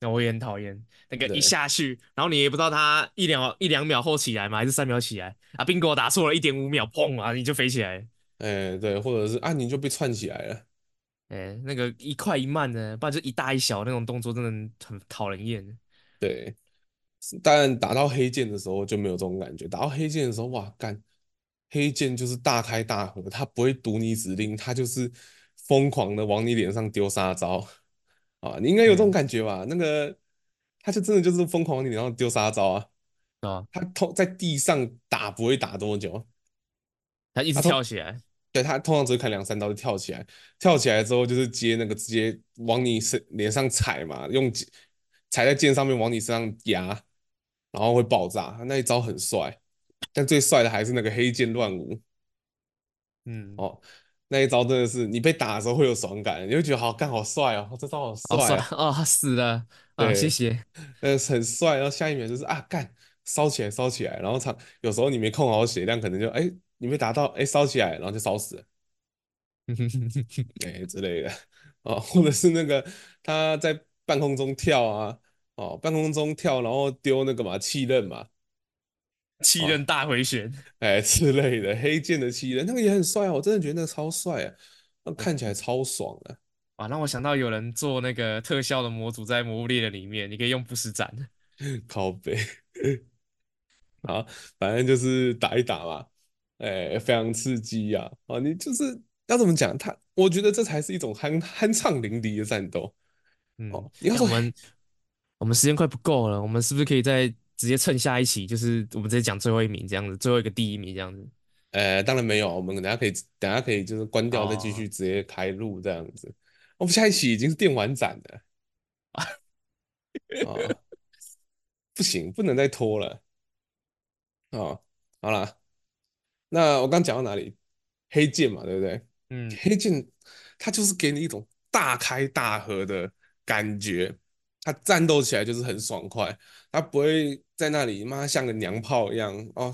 那我也很讨厌那个一下去，然后你也不知道他一两一两秒后起来吗？还是三秒起来啊？宾果打错了一点五秒，砰啊，你就飞起来。哎，对，或者是啊，你就被串起来了。哎，那个一快一慢的，不然就一大一小那种动作，真的很讨人厌。对，但打到黑剑的时候就没有这种感觉。打到黑剑的时候，哇，干！黑剑就是大开大合，他不会读你指令，他就是疯狂的往你脸上丢杀招啊！你应该有这种感觉吧？嗯、那个他就真的就是疯狂往你脸上丢杀招啊！啊，他通在地上打不会打多久，他一直跳起来。他对他通常只会砍两三刀就跳起来，跳起来之后就是接那个直接往你身脸上踩嘛，用踩在剑上面往你身上压，然后会爆炸。那一招很帅。但最帅的还是那个黑剑乱舞，嗯，哦，那一招真的是你被打的时候会有爽感，你会觉得好干好帅哦，这招好帅啊，哦，哦，死了，对，啊，谢谢，呃，很帅，然后下一秒就是啊干烧起来烧起来，然后他有时候你没控好血量，可能就哎你没达到哎烧起来，然后就烧死了，哎之类的，哦，或者是那个他在半空中跳啊，哦，半空中跳，然后丢那个嘛气刃嘛，哦，气刃大回旋，哎之类的，黑剑的气刃那个也很帅啊，我真的觉得那个超帅啊，那看起来嗯超爽的啊，让我想到有人做那个特效的模组在《魔物猎人》里面，你可以用不死斩。靠背。好，反正就是打一打嘛，哎，非常刺激呀！啊，你就是要怎么讲？他，我觉得这才是一种酣酣畅淋漓的战斗。嗯，哦，你要说，欸我们我们时间快不够了，我们是不是可以再直接蹭下一期？就是我们直接讲最后一名这样子，最后一个第一名这样子。呃，当然没有，我们等下可以，等下可以就是关掉再继续哦，直接开录这样子。我们下一期已经是电玩展了 啊，不行，不能再拖了啊！好啦，那我刚讲到哪里？黑剑嘛，对不对？嗯，黑剑它就是给你一种大开大合的感觉，它战斗起来就是很爽快，它不会在那里妈像个娘炮一样哦，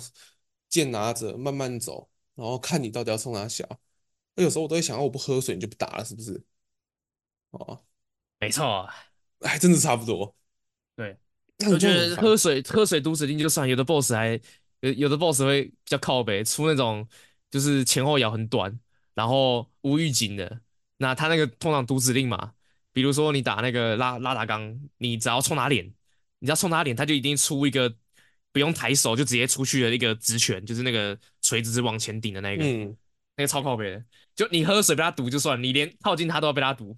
剑拿着慢慢走，然后看你到底要冲哪小。我有时候我都会想，我不喝水你就不打了，是不是？哦，没错，还真的差不多。对，我觉。得喝水喝水毒指令就算，有的 BOSS 还有有的 BOSS 会比较靠北，出那种就是前后摇很短，然后无预警的。那他那个通常毒指令嘛，比如说你打那个拉拉达钢，你只要冲他脸，你只要冲他脸，他就一定出一个不用抬手就直接出去的一个直拳，就是那个锤子是往前顶的那个，嗯，那个超靠北的。就你喝水被他毒就算，你连靠近他都要被他毒。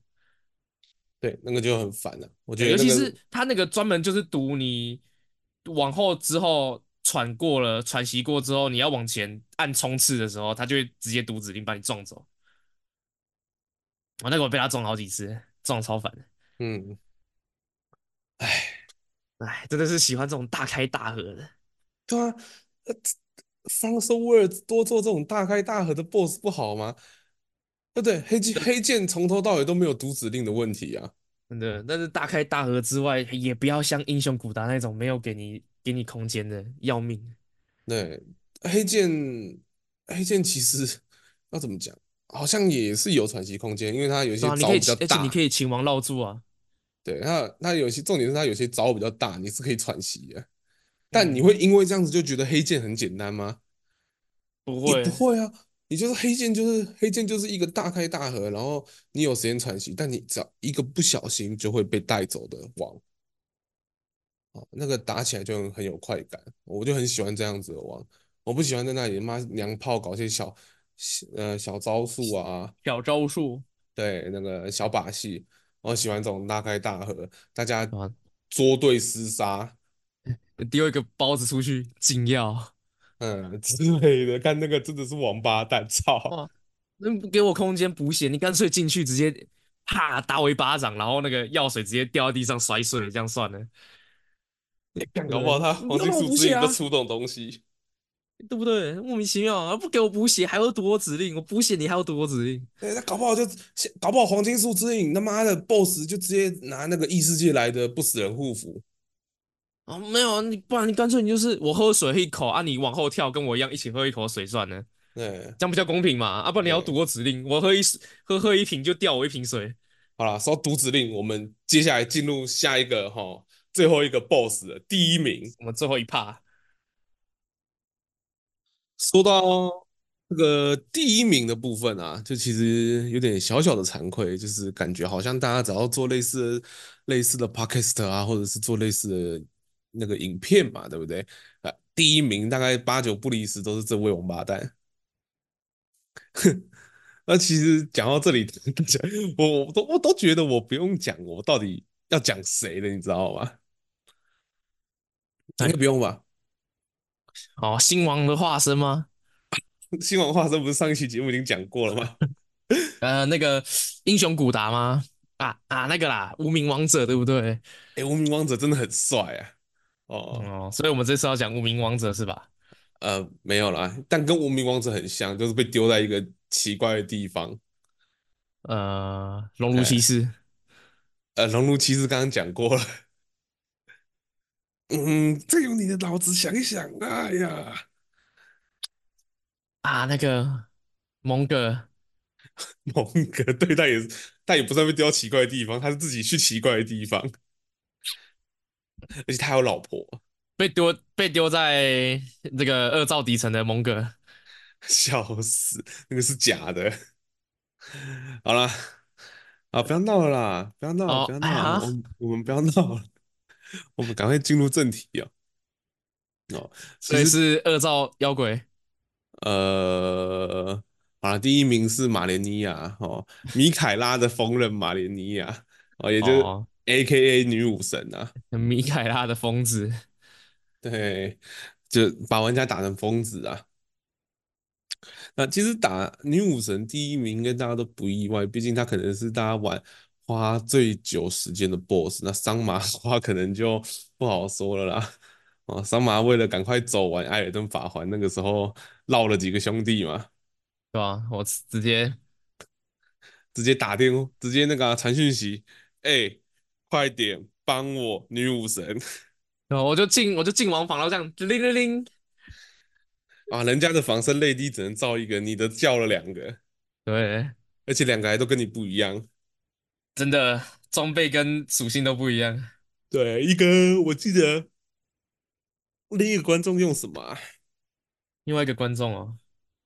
对，那个就很烦了。我觉对，尤其是他那个专门就是堵你往后之后喘过了、喘息过之后，你要往前按冲刺的时候，他就会直接堵指令把你撞走。我、那个我被他撞好几次，撞超烦的。嗯，哎，哎，真的是喜欢这种大开大合的。对啊，呃，From Software 多做这种大开大合的 BOSS 不好吗？对不对？黑剑黑剑从头到尾都没有读指令的问题啊。真的，但是大开大合之外，也不要像英雄古达那种没有给你给你空间的，要命。对，黑剑黑剑其实要怎么讲，好像也是有喘息空间，因为它有些招比较，而且你。可以秦王绕柱啊。对，它它有些重点是它有些招比较大，你是可以喘息的。但你嗯，会因为这样子就觉得黑剑很简单吗？不会不会，会啊，你就是黑剑，就是黑剑，就是一个大开大合，然后你有时间喘息，但你只要一个不小心就会被带走的王，哦，那个打起来就很有快感，我就很喜欢这样子的王，我不喜欢在那里妈娘炮搞些小呃小招数啊，小招数。对，那个小把戏，我喜欢这种大开大合，大家啊，捉对厮杀，丢一个包子出去，禁药。嗯 之类的，看那个真的是王八蛋，操！哇，那不给我空间补血，你干脆进去直接啪打我一巴掌，然后那个药水直接掉在地上摔碎，这样算了，干搞不好他黄金树之影出这种东西。对不对？莫名其妙啊，不给我补血，还要读我指令，我补血你还要读我指令，对，他搞不好就搞不好黄金树之影他妈的 BOSS 就直接拿那个异世界来的不死人护符。啊，没有啊，你不然你干脆你就是我喝水一口啊，你往后跳跟我一样一起喝一口水算了，对这样比较公平嘛？啊，不然你要读对，我指令，我喝一喝喝一瓶就掉我一瓶水，好了，说到读指令，我们接下来进入下一个哈，最后一个 BOSS 的第一名。我们最后一趴，说到这个第一名的部分啊，就其实有点小小的惭愧，就是感觉好像大家只要做类似的类似的 podcast 啊，或者是做类似的那个影片嘛，对不对？啊，第一名大概八九不离十都是这位王八蛋。那其实讲到这里，大家我我都我都觉得我不用讲，我到底要讲谁的，你知道吗？应该哎，不用吧？哦，新王的化身吗？新王化身不是上一期节目已经讲过了吗？呃，那个英雄古达吗？啊啊，那个啦，无名王者对不对？哎，无名王者真的很帅啊！哦，哦，所以我们这次要讲无名王者是吧？呃，没有啦，但跟无名王者很像，就是被丢在一个奇怪的地方。呃，熔炉骑哎，士呃，熔炉骑士刚刚讲过了。嗯，再用你的脑子想一想。哎呀，啊，那个蒙哥 蒙哥对，他也是，他也不算被丢到奇怪的地方，他是自己去奇怪的地方，而且他有老婆，被丢被丢在这个恶兆底层的蒙哥，笑死，那个是假的。好了，啊，不要闹了啦，不要闹，哦、不要闹，啊、我们我们不要闹了，我们赶快进入正题啊。哦，所以是恶兆妖鬼。呃，好了，第一名是马连尼亚哦，米凯拉的锋刃马连尼亚哦，也就是 AKA 女武神啊，米凯拉的疯子，对，就把玩家打成疯子啊。那其实打女武神第一名，应该大家都不意外，毕竟她可能是大家玩花最久时间的 BOSS。那桑麻的话，可能就不好说了啦。哦，桑麻为了赶快走完艾尔登法环，那个时候绕了几个兄弟嘛，对吧、啊？我直接直接打电话，直接那个传讯息，哎、欸，快点帮我女武神！然 后我就进，我就进王房，然后这样铃铃铃啊，人家的防身泪滴只能造一个，你的叫了两个，对，而且两个还都跟你不一样，真的装备跟属性都不一样。对，一个我记得。另一个观众用什么啊？另外一个观众哦，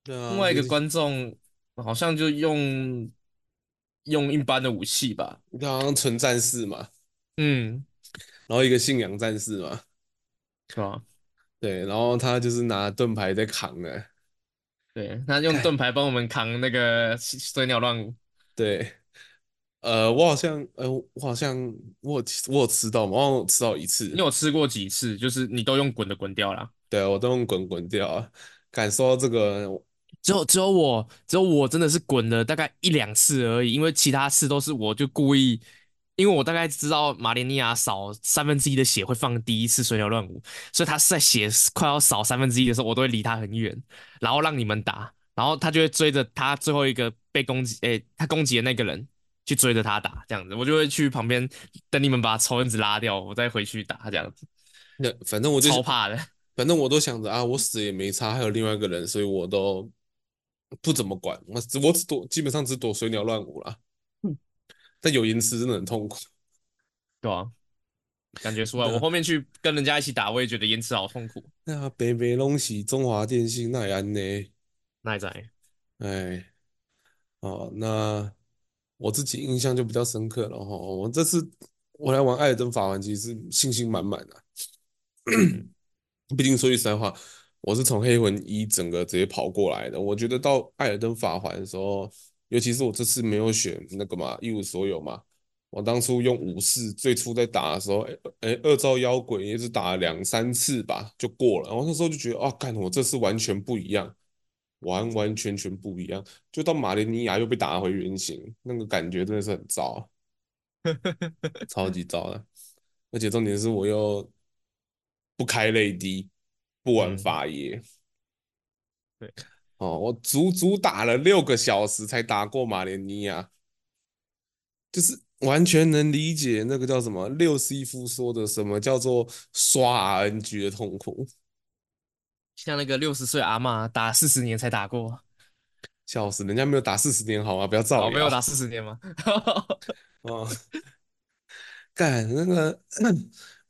对啊，另外一个观众好像就用用一般的武器吧，他好像纯战士嘛，嗯，然后一个信仰战士嘛，是吧？对，然后他就是拿盾牌在扛的，对，他用盾牌帮我们扛那个 水鸟乱舞，对，呃，我好像，呃，我好像我有我有吃到吗？我有吃到一次，你有吃过几次？就是你都用滚的滚掉了，对，我都用滚滚掉啊，感受到这个，只有只有我，只有我真的是滚了大概一两次而已，因为其他次都是我就故意。因为我大概知道马连尼亚少三分之一的血会放第一次水鸟乱舞，所以他是在血快要少三分之一的时候，我都会离他很远，然后让你们打，然后他就会追着他最后一个被攻击，诶，他攻击的那个人去追着他打，这样子，我就会去旁边等你们把仇恨值拉掉，我再回去打这样子。那反正我就超怕的，反正我都想着啊，我死也没差，还有另外一个人，所以我都不怎么管，我只我只躲，基本上只躲水鸟乱舞啦。但有延迟真的很痛苦，对啊，感觉出来。我后面去跟人家一起打，我也觉得延迟好痛苦。那北北东西中华电信那样呢？那在，哎，哦，那我自己印象就比较深刻了哈。我这次我来玩艾尔登法环，其实是信心满满的。毕竟说句实在话，我是从黑魂一整个直接跑过来的。我觉得到艾尔登法环的时候。尤其是我这次没有选那个嘛，一无所有嘛。我当初用武士最初在打的时候，哎、欸、二招妖鬼也只打了两三次吧，就过了。然后那时候就觉得，哦，干，我这次完全不一样，完完全全不一样。就到马连尼亚又被打回原形，那个感觉真的是很糟，超级糟的。而且重点是我又不开泪滴，不玩法爷，嗯、对。哦，我足足打了六个小时才打过马连尼亚，就是完全能理解那个叫什么六 C 夫说的什么叫做刷 RNG 的痛苦。像那个六十岁阿妈打四十年才打过，笑死，人家没有打四十年好吗？不要造谣。哦，没有打四十年吗？哦，干那个，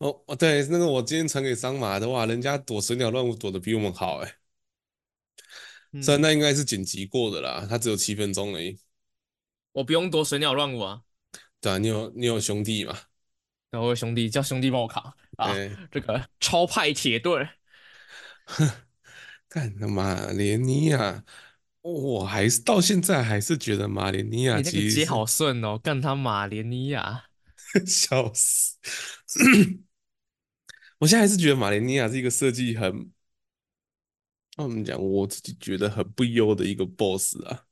哦哦对，那个我今天传给桑马的话，人家躲神鸟乱舞躲得比我们好哎。虽然那应该是剪辑过的啦，它只有七分钟而已。我不用躲水鸟乱舞啊。对啊，你有你有兄弟嘛？然后兄弟叫兄弟帮我扛啊，欸、这个超派铁盾。哼，干他马连尼亚，我还是到现在还是觉得马连尼亚。你那个接好顺哦，干他马连尼亚，笑死！我现在还是觉得马连尼亚是一个设计很。那我们讲，我自己觉得很不优的一个 boss 啊，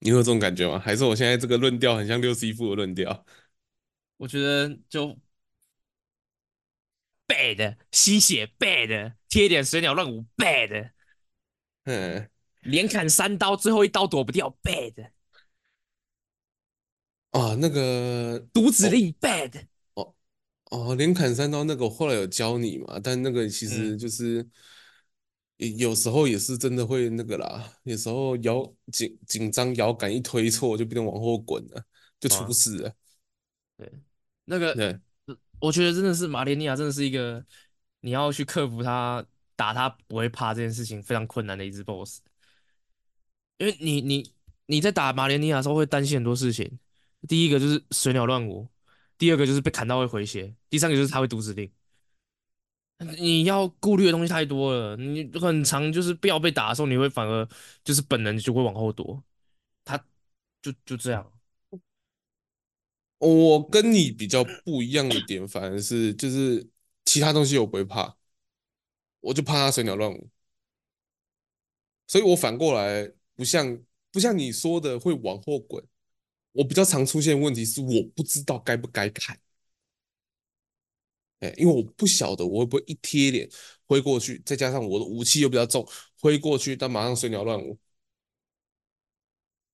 你有这种感觉吗？还是我现在这个论调很像六 C 副的论调？我觉得就 bad 吸血 bad 贴点水鸟乱舞 bad，嗯，连砍三刀，最后一刀躲不掉 bad，啊，那个毒指令 bad，哦哦，连砍三刀那个我后来有教你嘛，但那个其实就是。嗯有时候也是真的会那个啦，有时候摇紧紧张摇杆一推错，就变成往后滚了，就出啊，事了。对，那个，对，我觉得真的是马连尼亚，真的是一个你要去克服他打他不会怕这件事情非常困难的一只 BOSS，因为你你你在打马连尼亚的时候会担心很多事情，第一个就是水鸟乱舞，第二个就是被砍到会回血，第三个就是他会读指令。你要顾虑的东西太多了，你很长就是不要被打的时候，你会反而就是本能就会往后躲，他就就这样。我跟你比较不一样的点，反而是就是其他东西我不会怕，我就怕他水鸟乱舞，所以我反过来不像不像你说的会往后滚，我比较常出现问题是我不知道该不该砍。哎，因为我不晓得我会不会一贴脸挥过去，再加上我的武器又比较重，挥过去，但马上水鸟乱舞。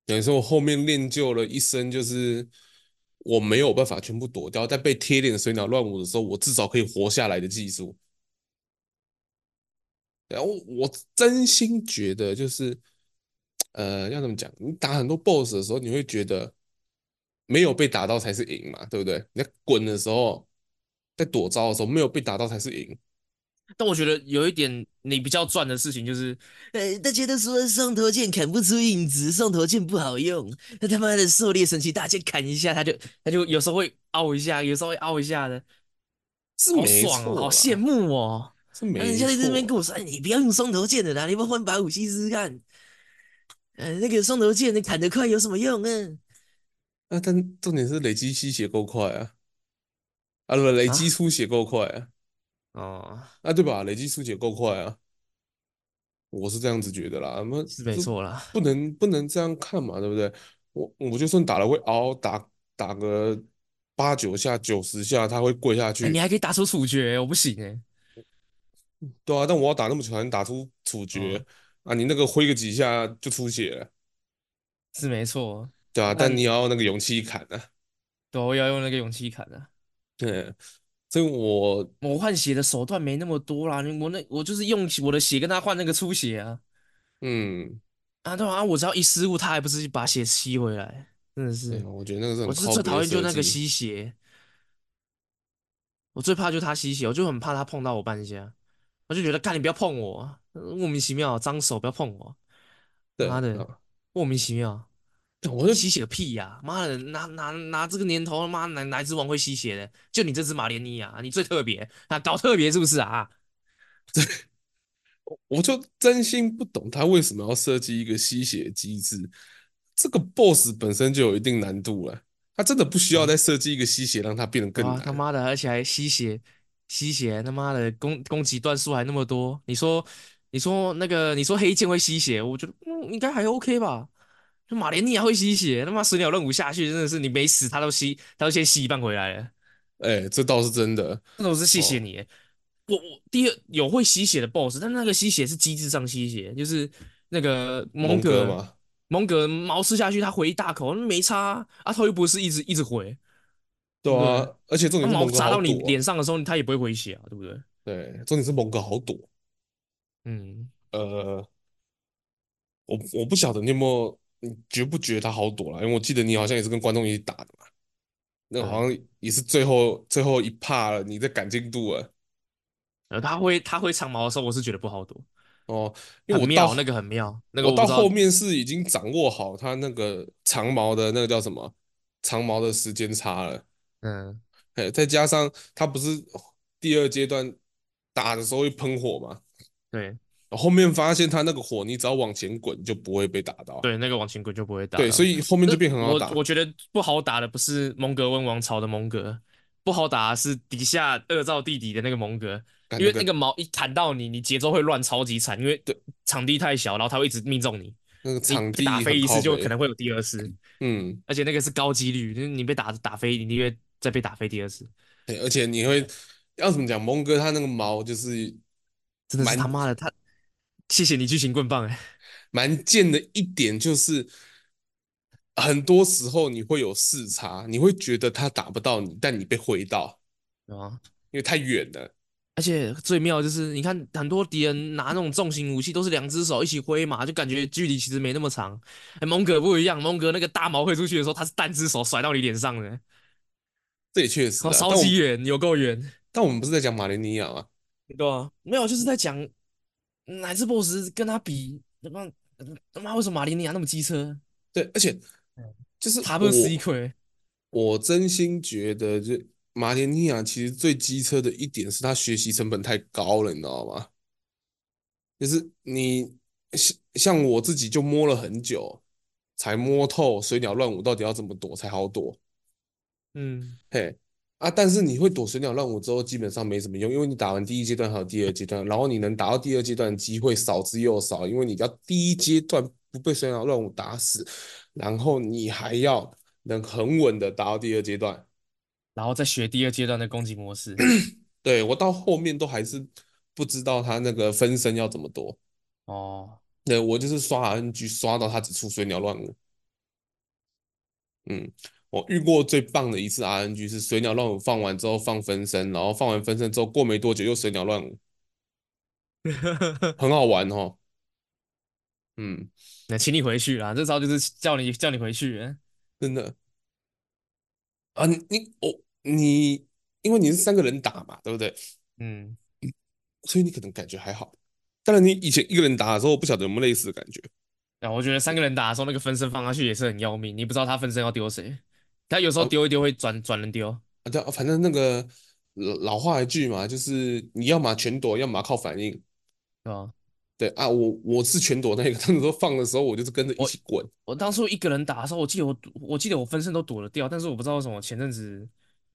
等于说我后面练就了一身，就是我没有办法全部躲掉，在被贴脸水鸟乱舞的时候，我至少可以活下来的技术。然后我真心觉得，就是呃，要怎么讲？你打很多 BOSS 的时候，你会觉得没有被打到才是赢嘛，对不对？你在滚的时候。在躲招的时候没有被打到才是赢，但我觉得有一点你比较赚的事情就是，呃，大家都说双头剑砍不出影子，双头剑不好用，那他妈的狩猎神器大剑砍一下，他就他就有时候会凹一下，有时候会凹一下的，是没错，好爽哦，好羡慕哦。是没错，人家在这边跟我说，哎，你不要用双头剑的啦，你不要换把武器试试看。呃，那个双头剑你砍得快有什么用啊？啊，但重点是累积吸血够快啊。啊，不，累积出血够快啊！哦，啊，对吧？累积出血够快啊！我是这样子觉得啦，那是没错啦，不能不能这样看嘛，对不对？我我就算打了会熬，打打个八九下、九十下，他会跪下去。欸、你还可以打出处决，我不行哎。对啊，但我要打那么久才能打出处决、哦、啊！你那个挥个几下就出血了，是没错。对啊，但你要那个勇气砍啊！对，我要用那个勇气砍啊！对，所以我我换血的手段没那么多啦，我那我就是用我的血跟他换那个出血啊，嗯，啊对啊，我只要一失误，他还不是把血吸回来，真的是，我觉得那个是很，我是最讨厌就那个吸血，我最怕就他吸血，我就很怕他碰到我半下，我就觉得干你不要碰我，莫名其妙脏手不要碰我，妈的，莫名其妙。我就吸血个屁呀、啊！妈的，拿拿拿这个年头，妈哪哪只王会吸血的？就你这只马莲妮啊，你最特别啊！搞特别是不是啊？对，我就真心不懂他为什么要设计一个吸血机制。这个 BOSS 本身就有一定难度了，他真的不需要再设计一个吸血，让他变得更难。他妈的，而且还吸血，吸血，他妈的攻攻击段数还那么多。你说，你说那个，你说黑剑会吸血，我觉得嗯应该还 OK 吧。就马连尼还会吸血，他妈水鸟任务下去真的是你没死，他都吸，他都先吸一半回来了。哎、欸，这倒是真的，那我是谢谢你。哦、我我第二有会吸血的 BOSS，但那个吸血是机制上吸血，就是那个蒙格，嘛，蒙格毛吃下去他回一大口，没差啊，啊他又不是一直一直回。对啊，对而且重点是毛砸到你脸上的时候，他也不会回血啊，对不对？对，重点是蒙格好躲。嗯，呃，我我不晓得你有没有。你觉不觉得他好躲了？因为我记得你好像也是跟观众一起打的嘛，那好像也是最后、嗯、最后一趴了，你在赶进度了。呃，他会他会长矛的时候，我是觉得不好躲哦，因为我妙那个很妙，那个我，我到后面是已经掌握好他那个长矛的那个叫什么长矛的时间差了。嗯，哎，再加上他不是第二阶段打的时候会喷火嘛？对。后面发现他那个火，你只要往前滚就不会被打到。对，那个往前滚就不会打。对，所以后面就变很好打。我我觉得不好打的不是蒙格温王朝的蒙格，不好打的是底下二兆弟弟的那个蒙格，因为那个矛一砍到你，你节奏会乱超级惨，因为场地太小，然后他会一直命中你。那个场地打飞一次就可能会有第二次。嗯，而且那个是高几率，就是你被打打飞，你会再被打飞第二次。对，而且你会要怎么讲？蒙哥他那个毛就是真的是他妈的他。谢谢你巨型棍棒哎，蛮贱的一点就是，很多时候你会有视差，你会觉得他打不到你，但你被挥到，啊，因为太远了。而且最妙就是，你看很多敌人拿那种重型武器都是两只手一起挥嘛，就感觉距离其实没那么长。哎，蒙哥不一样，蒙哥那个大毛挥出去的时候，他是单只手甩到你脸上的。这也确实，超级远，有够远。但我们不是在讲马林尼亚吗？对啊，没有，就是在讲哪只 BOSS 跟他比，他妈他妈为什么马连尼亚那么机车？对，而且就是他不是一亏。我真心觉得就。马连尼亚其实最机车的一点是他学习成本太高了，你知道吗？就是你像像我自己就摸了很久，才摸透水鸟乱舞到底要怎么躲才好躲。嗯，嘿啊，但是你会躲水鸟乱舞之后，基本上没什么用，因为你打完第一阶段还有第二阶段，然后你能打到第二阶段的机会少之又少，因为你要第一阶段不被水鸟乱舞打死，然后你还要能很稳的打到第二阶段。然后再学第二阶段的攻击模式，对，我到后面都还是不知道他那个分身要怎么躲。哦，对，我就是刷 RNG 刷到他只出水鸟乱舞。嗯，我遇过最棒的一次 RNG 是水鸟乱舞放完之后放分身，然后放完分身之后过没多久又水鸟乱舞，很好玩哦。嗯，那请你回去啦，这招就是叫你叫你回去，真的。啊，你你我。你因为你是三个人打嘛，对不对？嗯，所以你可能感觉还好。当然，你以前一个人打的时候，我不晓得有没有类似的感觉。啊，我觉得三个人打的时候，那个分身放下去也是很要命。你不知道他分身要丢谁，他有时候丢一丢会转转人丢。啊，对，反正那个老话一句嘛，就是你要么全躲，要么靠反应，对吧？对啊，我我是全躲那个，当时候放的时候，我就是跟着一起滚。我，我当初一个人打的时候，我记得我我记得我分身都躲得掉，但是我不知道为什么前阵子。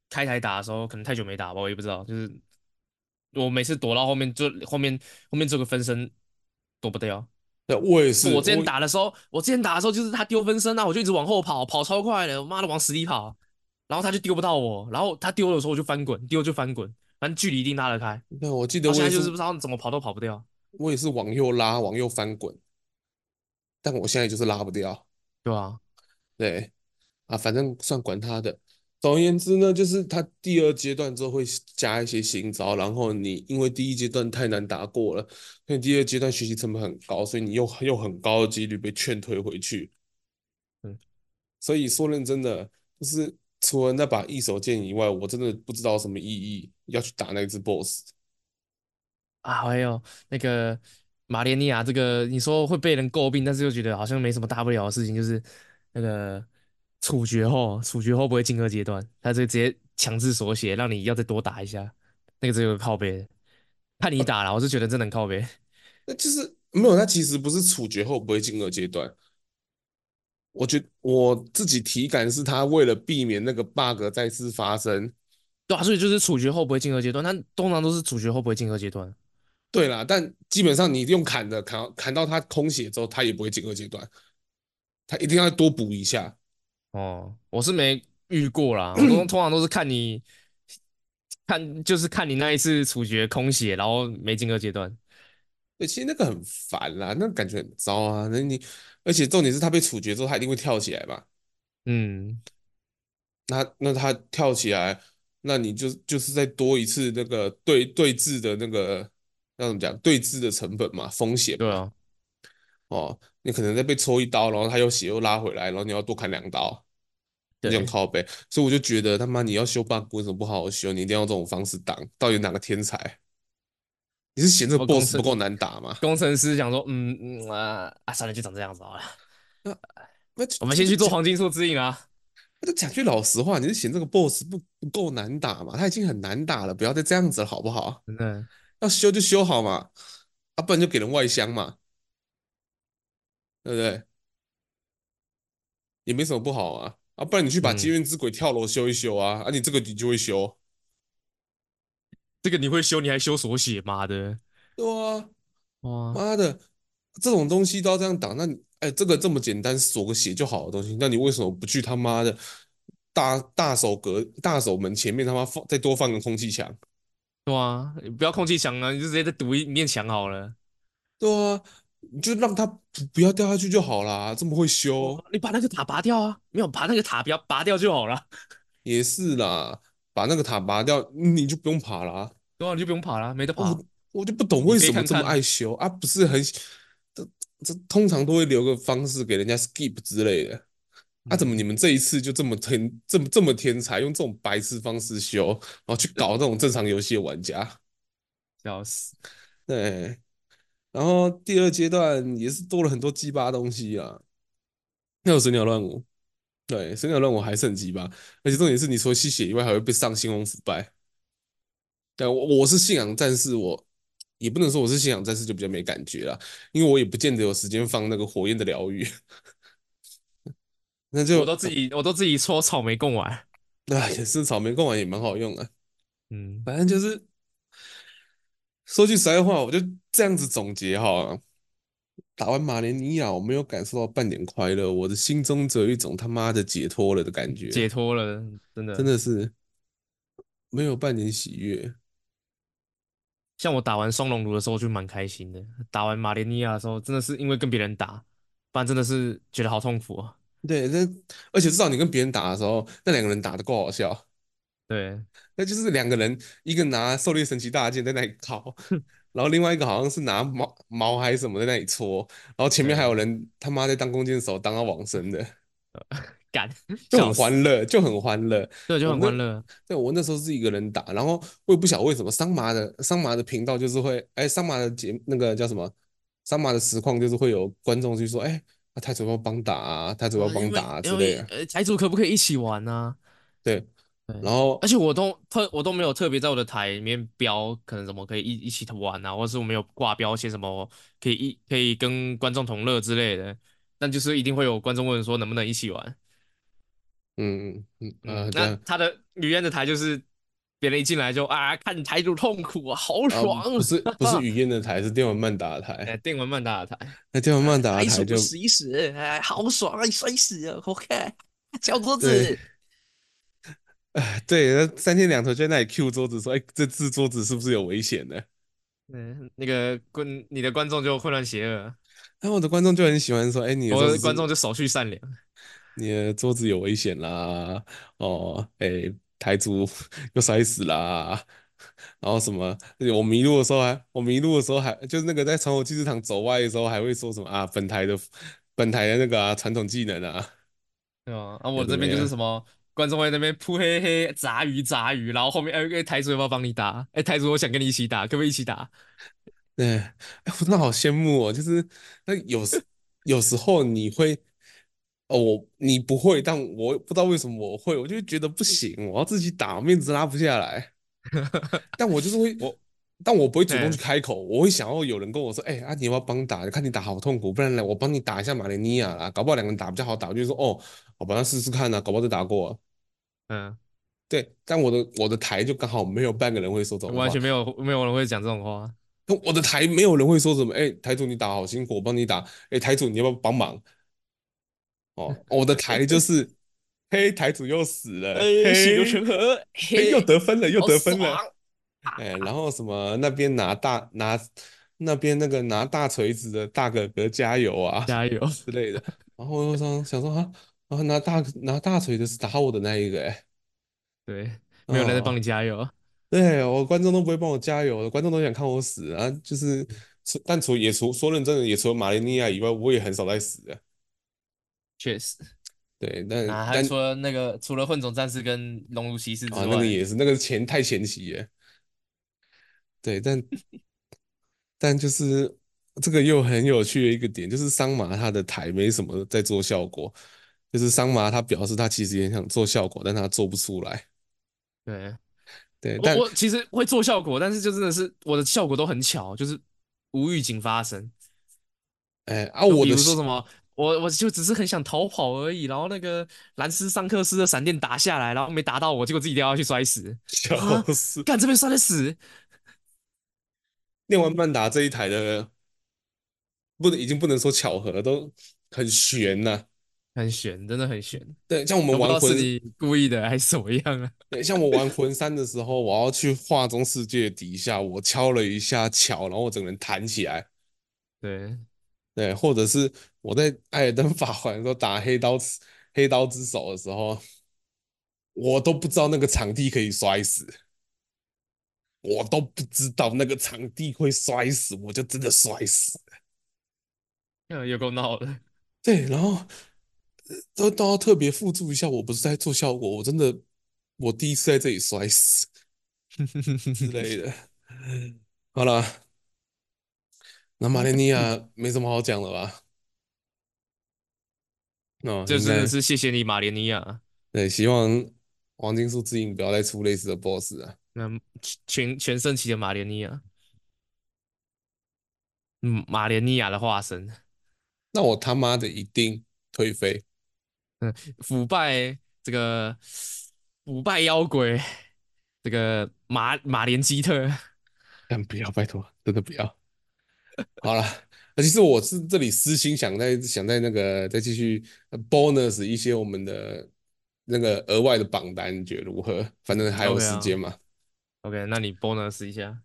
开台打的时候，可能太久没打吧，我也不知道。就是我每次躲到后面，就后面后面这个分身躲不掉。对，我也是。我之前打的时候，我，我之前打的时候就是他丢分身啊，我就一直往后跑，跑超快的，我妈的往死里跑，然后他就丢不到我，然后他丢的时候我就翻滚，丢就翻滚，反正距离一定拉得开。对，我记得我现在就是不知道怎么跑都跑不掉。我也是往右拉，往右翻滚，但我现在就是拉不掉。对啊，对啊，反正算管他的。总而言之呢，就是他第二阶段之后会加一些新招，然后你因为第一阶段太难打过了，所以第二阶段学习成本很高，所以你又又很高的几率被劝退回去。嗯，所以说认真的，就是除了那把一手剑以外，我真的不知道什么意义要去打那只 BOSS 啊。还有那个马连尼亚，这个你说会被人诟病，但是又觉得好像没什么大不了的事情，就是那个。处决后，处决后不会进二阶段，他就直接强制锁血，让你要再多打一下。那个只有靠背，看你打了，啊、我是觉得真能靠背。那就是没有，他其实不是处决后不会进二阶段。我觉我自己体感是他为了避免那个 bug 再次发生，对啊，所以就是处决后不会进二阶段，但通常都是处决后不会进二阶段。对啦，但基本上你用砍的砍砍到他空血之后，他也不会进二阶段，他一定要多补一下。哦，我是没遇过啦，我都通常都是看你看，就是看你那一次处决空血，然后没进二阶段。对，其实那个很烦啦，那个感觉很糟啊。那你，而且重点是他被处决之后，他一定会跳起来吧。嗯，那那他跳起来，那你就就是再多一次那个对对峙的那个那怎么讲对峙的成本嘛，风险。对啊。哦，你可能再被抽一刀，然后他又血又拉回来，然后你要多砍两刀，这种靠背，所以我就觉得他妈你要修 bug 为什么不好好修？你一定要用这种方式挡，到底哪个天才？你是嫌这个 boss 不够难打吗？工程师想说，嗯嗯啊啊，算了，就长这样子好了。那那我们先去做黄金树之影啊。那讲句老实话，你是嫌这个 boss 不不够难打吗？他已经很难打了，不要再这样子了，好不好？嗯，要修就修好嘛，啊，不然就给人外箱嘛。对不对？也没什么不好啊，啊，不然你去把积怨之鬼跳楼修一修啊，嗯、啊，你这个你就会修，这个你会修，你还修锁血，妈的！对啊，哇，妈的，这种东西都要这样挡，那你哎，这个这么简单锁个血就好的东西，那你为什么不去他妈的大大手格大手门前面他妈放再多放个空气墙？对啊，你不要空气墙啊，你就直接再堵一面墙好了。对啊。你就让他不不要掉下去就好啦，这么会修，你把那个塔拔掉啊？没有，把那个塔不要拔掉就好了。也是啦，把那个塔拔掉，你就不用爬啦。对啊，你就不用爬啦，没得爬。我我就不懂为什么这么爱修啊？不是很这这通常都会留个方式给人家 skip 之类的。啊，怎么你嗯，们这一次就这么天这么这么天才，用这种白痴方式修，然后去搞这种正常游戏的玩家？笑死。对，然后第二阶段也是多了很多鸡巴东西啊，那有神鸟乱舞，对，神鸟乱舞还是很鸡巴，而且重点是你除了吸血以外，还会被上星王腐败。但，我我是信仰战士，我也不能说我是信仰战士就比较没感觉啦，因为我也不见得有时间放那个火焰的疗愈，那就我都自己，我都自己搓草莓贡丸。啊，也是草莓贡丸也蛮好用的，嗯，反正就是说句实在话，我就这样子总结哈。打完马连尼亚，我没有感受到半点快乐，我的心中只有一种他妈的解脱了的感觉，解脱了，真的。真的是没有半点喜悦。像我打完双龙炉的时候就蛮开心的，打完马连尼亚的时候真的是因为跟别人打，不然真的是觉得好痛苦啊。对，那而且至少你跟别人打的时候，那两个人打的够好笑。对，那就是两个人，一个拿狩猎神奇大剑在那里烤，然后另外一个好像是拿毛毛还是什么在那里搓，然后前面还有人他妈在当弓箭手当到往生的，干，就很欢乐，就很欢乐。对，就很欢乐。对我那时候是一个人打，然后我也不晓得为什么桑麻的桑麻的频道就是会，哎，桑麻的节那个叫什么？桑麻的实况就是会有观众去说，哎，啊、台主要帮打啊，台主要帮打啊之类的。呃，台主可不可以一起玩呢？对，对，然后而且我都特我都没有特别在我的台里面标，可能什么可以一一起玩啊，或者是我没有挂标写什么可以一可以跟观众同乐之类的，但就是一定会有观众问说能不能一起玩。嗯嗯嗯那他的语言的台就是别人一进来就啊，看台主痛苦啊，好爽。啊、不是不是 语嫣的台，是电玩漫打的台。哎，电玩漫打的台，那电玩漫打的台就死一死，哎，好爽啊，你摔死啊，OK，小桌子。哎，对，那三天两头就在那里 Q 桌子说，哎，这次桌子是不是有危险呢？嗯，那个观你的观众就混乱邪恶，然后我的观众就很喜欢说，哎，你的我的桌子观众就手续善良。你的桌子有危险啦，哦，哎，台主 又摔死啦，然后什么？我迷路的时候还，我迷路的时候还，就是那个在传统祭祀场走歪的时候，还会说什么啊？本台的本台的那个啊，传统技能啊，对啊，啊，我这边就是什么观众会在那边扑嘿嘿杂鱼杂鱼，然后后面哎，台主要不要帮你打？哎，台主我想跟你一起打，可不可以一起打？对，哎，我真的好羡慕哦，就是那有时有时候你会。哦，我你不会，但我不知道为什么我会，我就觉得不行，我要自己打，面子拉不下来。但我就是会，我，但我不会主动去开口，我会想要有人跟我说，哎、欸，啊，你要不要帮打？看你打好痛苦，不然来我帮你打一下马连尼亚啦，搞不好两个人打比较好打。我就说，哦，好吧，那试试看呐、啊，搞不好就打过、啊。嗯，对，但我的我的台就刚好没有半个人会说这种话，完全没有没有人会讲这种话。我的台没有人会说什么，哎、欸，台主你打好辛苦，我帮你打。哎、欸，台主你要不要帮忙？哦，我的台就是，嘿，台主又死了，欸、血流成河，嘿，又得分了，又得分了，哎、欸，然后什么那边拿大拿那边那个拿大锤子的大哥哥加油啊，加油之类的，然后我想想说啊，然后拿大拿大锤的是打我的那一个、欸，哎，对，没有人在帮你加油，哦、对我观众都不会帮我加油，观众都想看我死啊，就是，但除也除说认真的，也除了马连尼亚以外，我也很少在死的。确实，对，但、啊、但除了那个，除了混种战士跟龙如骑士之外，啊，那个也是，那个前太前期耶。对，但 但就是这个又很有趣的一个点，就是桑麻他的台没什么在做效果，就是桑麻他表示他其实也想做效果，但他做不出来。对，对，但我，我其实会做效果，但是就真的是我的效果都很巧，就是无预警发生。哎啊，我的比如说什么？我我就只是很想逃跑而已，然后那个兰斯桑克斯的闪电打下来，然后没打到我，结果自己掉下去摔死，笑死！干、啊、这边摔得死。练完曼达这一台的，不能已经不能说巧合，都很悬呐、啊，很悬，真的很悬。对，像我们玩魂，是你故意的还是怎么样啊？对，像我玩魂三的时候，我要去画中世界底下，我敲了一下桥，然后我整个人弹起来。对。对，或者是我在艾尔登法环的时候打黑刀黑刀之手的时候，我都不知道那个场地可以摔死。我都不知道那个场地会摔死，我就真的摔死了。嗯，有够闹的。对，然后都都要特别附注一下，我不是在做效果，我真的我第一次在这里摔死 之类的。好了，那马连尼亚没什么好讲的吧？哦，这真的是谢谢你，马连尼亚。对，希望黄金树之影不要再出类似的 BOSS 啊。那全全盛期的马连尼亚，嗯，马连尼亚的化身。那我他妈的一定退飞。嗯，腐败这个腐败妖鬼，这个马马连基特。但不要，拜托，真的不要。好了，那其实我是这里私心想在想在那个再继续 bonus 一些我们的那个额外的榜单，你觉得如何？反正还有时间嘛。Okay, OK，那你 bonus 一下。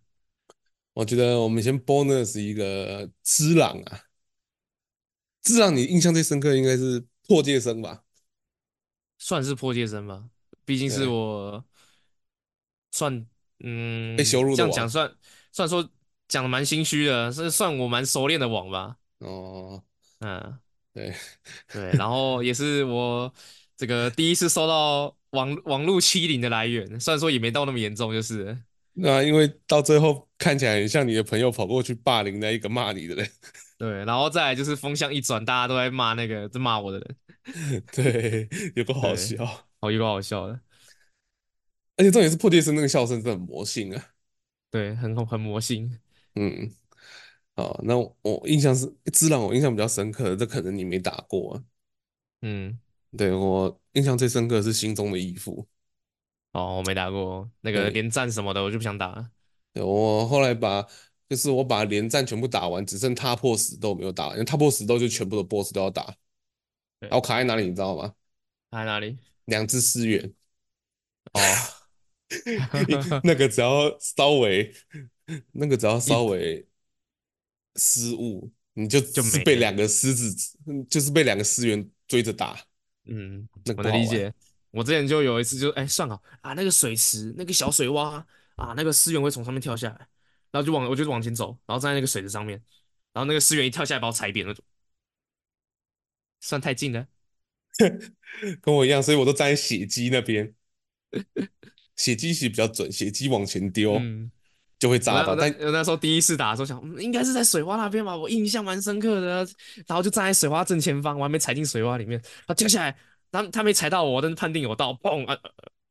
我觉得我们先 bonus 一个只狼啊，只狼，你印象最深刻应该是破戒生吧？算是破戒生吧，毕竟是我算嗯被羞辱的这样讲算算说讲的蛮心虚的，是算我蛮熟练的网吧。哦，嗯，对 对，然后也是我这个第一次收到网网络欺凌的来源，虽然说也没到那么严重，就是。那因为到最后看起来很像你的朋友跑过去霸凌那一个骂你的人。对，然后再来就是风向一转，大家都在骂那个在骂我的人。对，有个好笑，好有个好笑的。而且重点是破地声那个笑声真的很魔性啊。对，很很魔性。嗯，好，那我，我印象是自然，我印象比较深刻的，这可能你没打过啊。嗯，对，我印象最深刻的是心中的义父。哦，我没打过那个连战什么的，我就不想打了。对，我后来把，就是我把连战全部打完，只剩踏破死斗没有打完，因为踏破死斗就全部的 BOSS 都要打。然后卡在哪里，你知道吗？卡在哪里？两只思源。哦，那个只要稍微，那个只要稍微失误，你就就是被两个狮子，就是被两个思源追着打。嗯，我能理解。我之前就有一次就，就哎算了啊，那个水池那个小水洼啊，那个思源会从上面跳下来，然后就往我就往前走，然后站在那个水池上面，然后那个思源一跳下来把我踩扁了，算太近了，跟我一样，所以我都站在血迹那边，血迹其实比较准，血迹往前丢。嗯就会炸到，但那时候第一次打的时候想，嗯，应该是在水洼那边吧，我印象蛮深刻的。然后就站在水洼正前方，我还没踩进水洼里面，他跳下来，他他没踩到我，但是判定有到，砰啊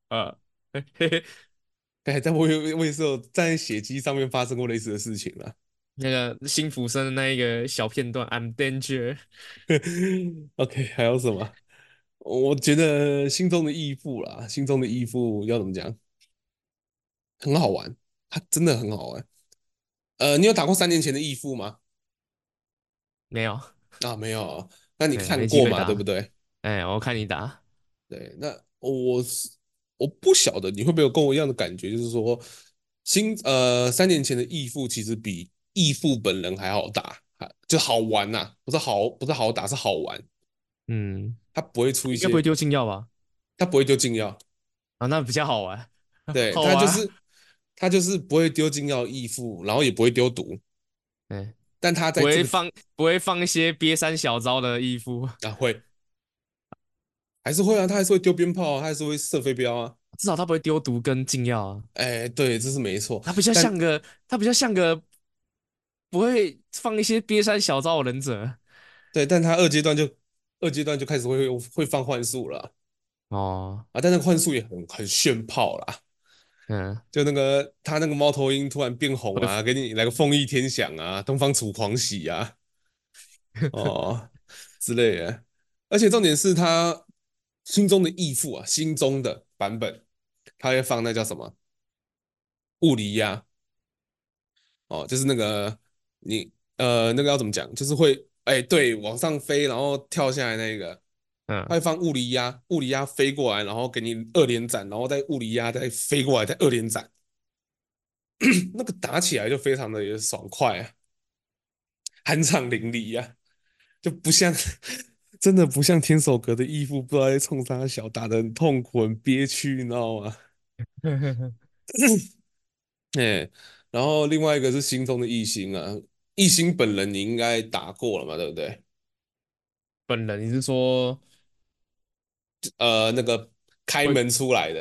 呃，嘿嘿，哎，但我有我也是有站在血迹上面发生过类似的事情了。那个辛普森的那一个小片段，I'm danger。OK，还有什么？我觉得心中的义父啦，心中的义父要怎么讲？很好玩。他真的很好玩，呃，你有打过三年前的义父吗？没有啊，没有。那你看过嘛？对不对？哎，我看你打。对，那我是我不晓得你会不会有跟我一样的感觉，就是说，新呃三年前的义父其实比义父本人还好打，就好玩呐、啊，不是好不是好打，是好玩。嗯，他不会出一些，不会丢禁药吧？他不会丢禁药啊，那比较好玩。对，他就是。他就是不会丢禁药义父，然后也不会丢毒，嗯，但他在、这个、不会放不会放一些憋三小招的义父 啊，会，还是会啊，他还是会丢鞭炮啊，他还是会射飞镖啊，至少他不会丢毒跟禁药啊，哎、欸，对，这是没错，他比较像个他比较像个不会放一些瘪三小招的忍者，对，但他二阶段就二阶段就开始会会放幻术了，哦，啊，但那个幻术也很很炫炮啦。嗯，就那个他那个猫头鹰突然变红啊，给你来个凤翼天翔啊，东方楚狂喜啊，哦之类的。而且重点是他心中的义父啊，心中的版本，他会放那叫什么？物理呀，哦，就是那个你呃那个要怎么讲，就是会哎、欸、对，往上飞然后跳下来那个。嗯，他会放物理压，物理压飞过来，然后给你二连斩，然后再物理压再飞过来，再二连斩，那个打起来就非常的也爽快啊，酣畅淋漓呀，就不像真的不像天守阁的义父，不知道在冲啥小，打的很痛苦很憋屈，你知道吗？哎，然后另外一个是心中的异星啊，异星本人你应该打过了嘛，对不对？本人你是说，呃，那个开门出来的，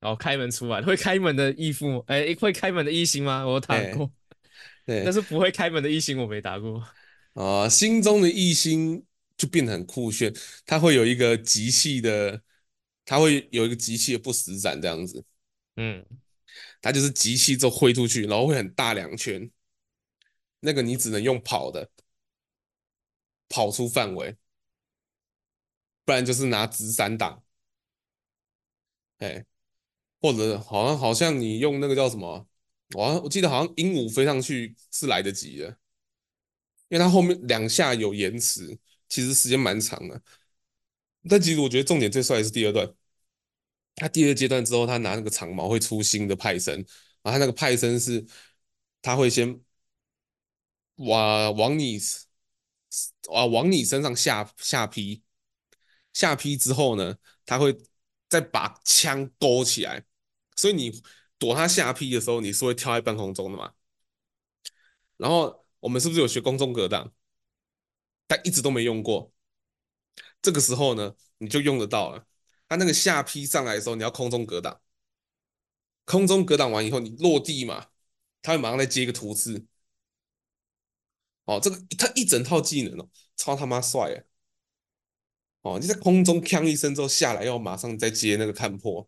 然后开门出来会开门的义父，哎，会开门的异星吗？我打过，对，但是不会开门的异星我没打过。啊、呃，心中的异星就变得很酷炫，它会有一个集气的，它会有一个集气的不死斩这样子，嗯，它就是集气之后挥出去，然后会很大两圈，那个你只能用跑的，跑出范围，不然就是拿直闪挡，哎，或者好像好像你用那个叫什么，我我记得好像鹦鹉飞上去是来得及的。因为它后面两下有延迟，其实时间蛮长的。但其实我觉得重点最帅的是第二段，他第二阶段之后，他拿那个长矛会出新的派生，然后他那个派生是他会先往往你啊往你身上下下劈，下劈之后呢，他会再把枪勾起来，所以你躲他下劈的时候，你是会跳在半空中的嘛，然后。我们是不是有学空中格挡？但一直都没用过。这个时候呢，你就用得到了。他那个下劈上来的时候，你要空中格挡。空中格挡完以后，你落地嘛，他会马上再接一个图刺。哦，这个他一整套技能哦，超他妈帅哎！哦，你在空中锵一声之后下来，要马上再接那个看破，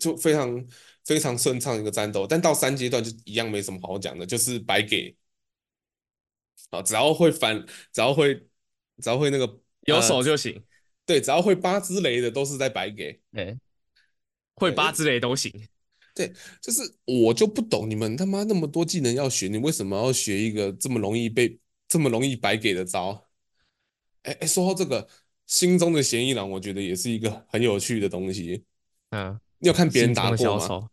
就非常非常顺畅一个战斗。但到三阶段就一样没什么好讲的，就是白给。啊，只要会反，只要会，只要会那个有手就行。对，只要会八只雷的都是在白给。对，会八只雷都行。对，就是我就不懂你们他妈那么多技能要学，你为什么要学一个这么容易被这么容易白给的招？哎哎，说到这个，心中的嫌疑狼，我觉得也是一个很有趣的东西。嗯，你有看别人打过吗？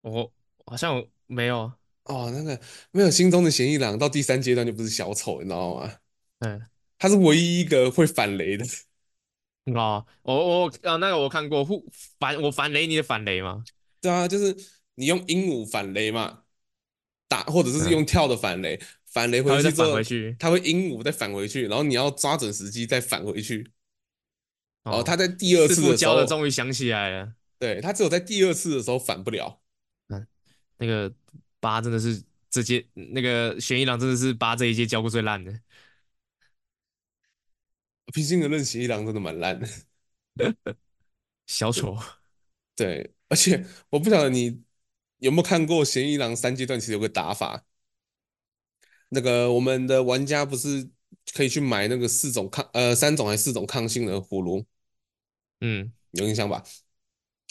我好像没有。哦，那个没有心中的嫌疑狼到第三阶段就不是小丑，你知道吗？嗯，他是唯一一个会反雷的。哦，我我啊，那个我看过，反我反雷，你的反雷吗？对啊，就是你用鹦鹉反雷嘛，打或者是用跳的反雷，嗯、反雷回去之后，他会，鹦鹉再返回去，然后你要抓准时机再返回去。哦，他在第二次的时候，的终于想起来了，对，他只有在第二次的时候反不了。嗯，那个。八真的是这届那个玄一郎真的是八这一届教过最烂的，平心而论，弦一郎真的蛮烂的。小丑，对，而且我不晓得你有没有看过弦一郎三阶段，其实有个打法。那个我们的玩家不是可以去买那个四种抗呃三种还是四种抗性的葫芦？嗯，有印象吧？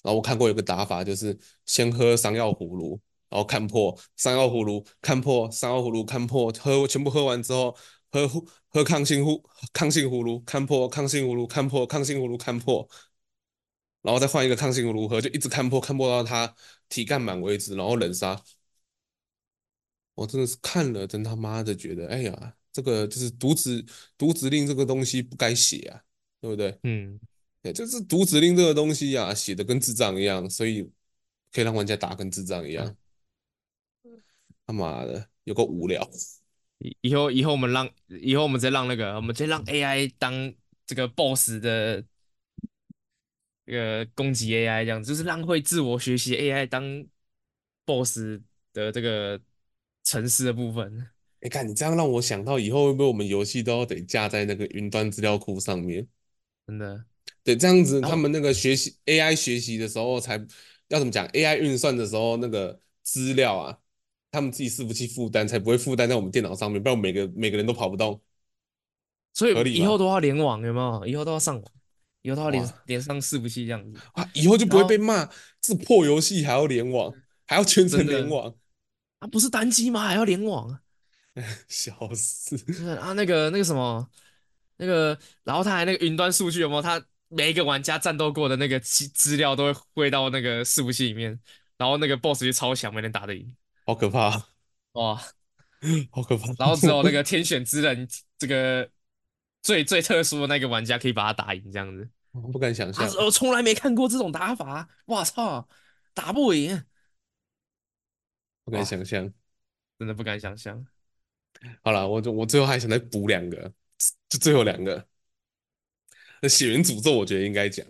然后我看过有个打法，就是先喝伤药葫芦。然后看破伤药葫芦，看破伤药葫芦，看破喝全部喝完之后，喝喝抗性呼抗性葫芦，看破抗性葫芦，看破抗性葫芦，看破，然后再换一个抗性葫芦喝，就一直看破，看破到他体干满为止，然后冷杀。我真的是看了，真他妈的觉得，哎呀，这个就是读指读指令这个东西不该写啊，对不对？嗯，对，就是读指令这个东西啊，写的跟智障一样，所以可以让玩家打跟智障一样。嗯他妈的，有够无聊！以以后以后我们让以后我们再让那个，我们直接让 AI 当这个 boss 的这个攻击 AI，这样就是让会自我学习 AI 当 boss 的这个城市的部分。哎，看你这样让我想到，以后会不会我们游戏都要得架在那个云端资料库上面？真的？对，这样子他们那个学习 AI 学习的时候才要怎么讲？AI 运算的时候那个资料啊。他们自己伺服器负担才不会负担在我们电脑上面，不然每个每个人都跑不动。所以以后都要联网，有没有？以后都要上网，以后都要连连上伺服器这样子啊！以后就不会被骂，这破游戏还要联网，还要全程联网啊！不是单机吗？还要联网？笑死！啊，那个那个什么，那个，然后他还那个云端数据有没有？他每一个玩家战斗过的那个资资料都会汇到那个伺服器里面，然后那个 BOSS 就超强，没人打得赢。好可怕！哇，好可怕！然后只有那个天选之人，这个最最特殊的那个玩家可以把他打赢，这样子。我不敢想象，我从来没看过这种打法。哇操，打不赢！不敢，想象。真的不敢想象。好了，我就我最后还想再补两个，就最后两个。那血缘诅咒，我觉得应该讲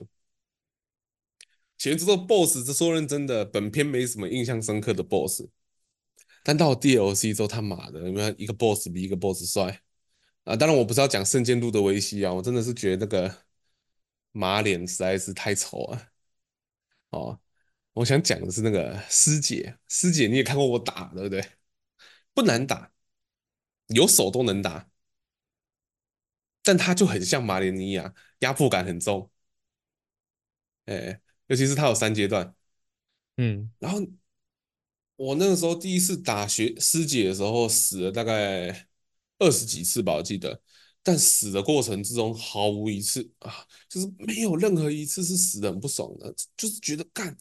血缘诅咒 BOSS。这说认真的，本片没什么印象深刻的 BOSS，但到 DLC 之后，他妈的，一个 BOSS 比一个 BOSS 帅啊！当然，我不是要讲圣剑路的维西啊，我真的是觉得那个马脸实在是太丑了。哦，我想讲的是那个师姐，师姐你也看过我打，对不对？不难打，有手都能打。但他就很像马莲尼亚，压迫感很重，哎、欸，尤其是他有三阶段，嗯，然后我那个时候第一次打学师姐的时候，死了大概二十几次吧，我记得，但死的过程之中毫无一次啊，就是没有任何一次是死的很不爽的，就是觉得干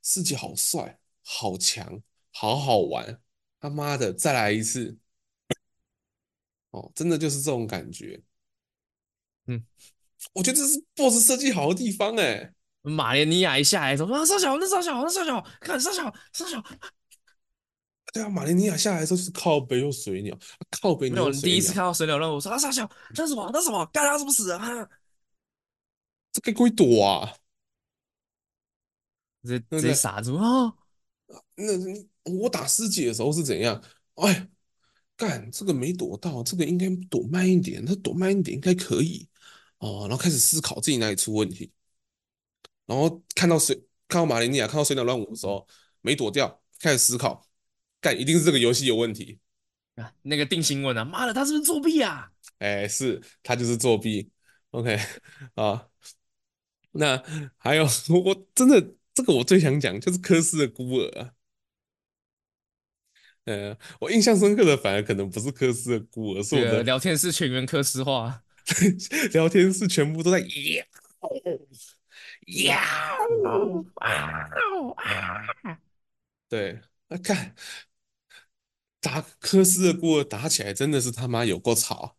师姐好帅、好强、好好玩，他妈的再来一次，哦，真的就是这种感觉。嗯，我觉得这是 BOSS 设计好的地方哎、欸。马连尼亚一下来说啊，少小，那少小，那少小，看少小，少小。对啊，马林尼亚下来的时候就是靠北又水鸟，靠北。没有，你第一次看到水鸟任务，我说啊，傻笑，那什么，那什么，干他怎么死啊？这该鬼躲啊！直接直接傻住啊！那我打师姐的时候是怎样？哎，干这个没躲到，这个应该躲慢一点，他躲慢一点应该可以。哦，然后开始思考自己哪里出问题，然后看到水，看到马林尼亚，看到水鸟乱舞的时候没躲掉，开始思考，干一定是这个游戏有问题啊！那个定心问啊，妈的，他是不是作弊啊？哎，是他就是作弊。OK 啊，那还有我真的这个我最想讲就是科斯的孤儿啊。呃，我印象深刻的反而可能不是科斯的孤儿，是我的聊天室全员科斯化。聊天室全部都在呀呀对，那看打科斯的孤儿打起来真的是他妈有够吵，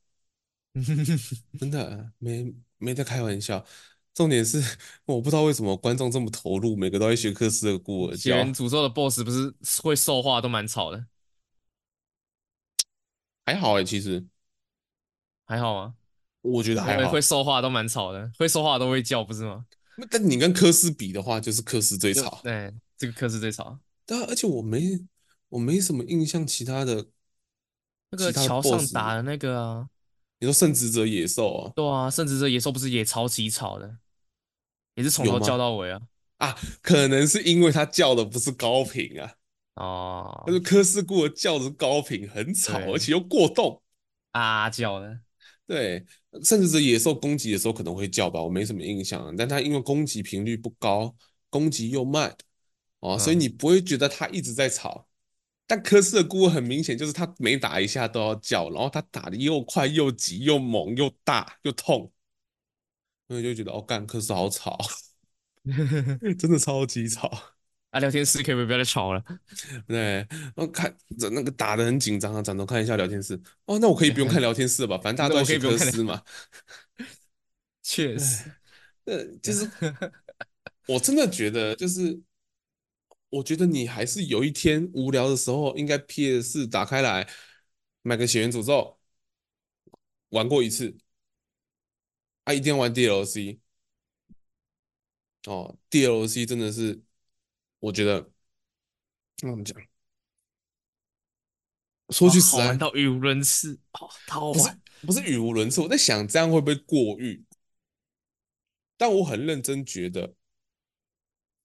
真的没没在开玩笑。重点是我不知道为什么观众这么投入，每个都在学科斯的孤儿叫。诅咒的 BOSS 不是会兽化都蛮吵的，还好哎、欸，其实还好吗？我觉得还好，会兽化都蛮吵的，会兽化都会叫，不是吗？但你跟科斯比的话，就是科斯最吵。对，这个科斯最吵。对啊，而且我没我没什么印象，其他的那个桥上打的那个啊，你说圣职者野兽啊？对啊，圣职者野兽不是也超级吵的，也是从头叫到尾啊。啊，可能是因为他叫的不是高频啊。哦，但是科斯库尔叫的是高频，很吵，而且又过动啊叫的。对，甚至是野兽攻击的时候可能会叫吧，我没什么印象。但它因为攻击频率不高，攻击又慢，哦，所以你不会觉得它一直在吵。但科斯的孤儿很明显就是他每打一下都要叫，然后他打的又快又急又猛又大又痛，所以就觉得哦，干科斯好吵，真的超级吵。啊，聊天室可以不要再吵了？对，然后看着那个打的很紧张啊，转头看一下聊天室。哦，那我可以不用看聊天室了吧？反正大家都在学科斯嘛。确 实，呃，就是我真的觉得，就是我觉得你还是有一天无聊的时候，应该 PS 打开来买个血源诅咒玩过一次。啊，一定要玩 DLC。哦，DLC 真的是。我觉得，那我们讲，说句实在，玩到语无伦次，哦，好不是不是语无伦次。我在想，这样会不会过誉？但我很认真觉得，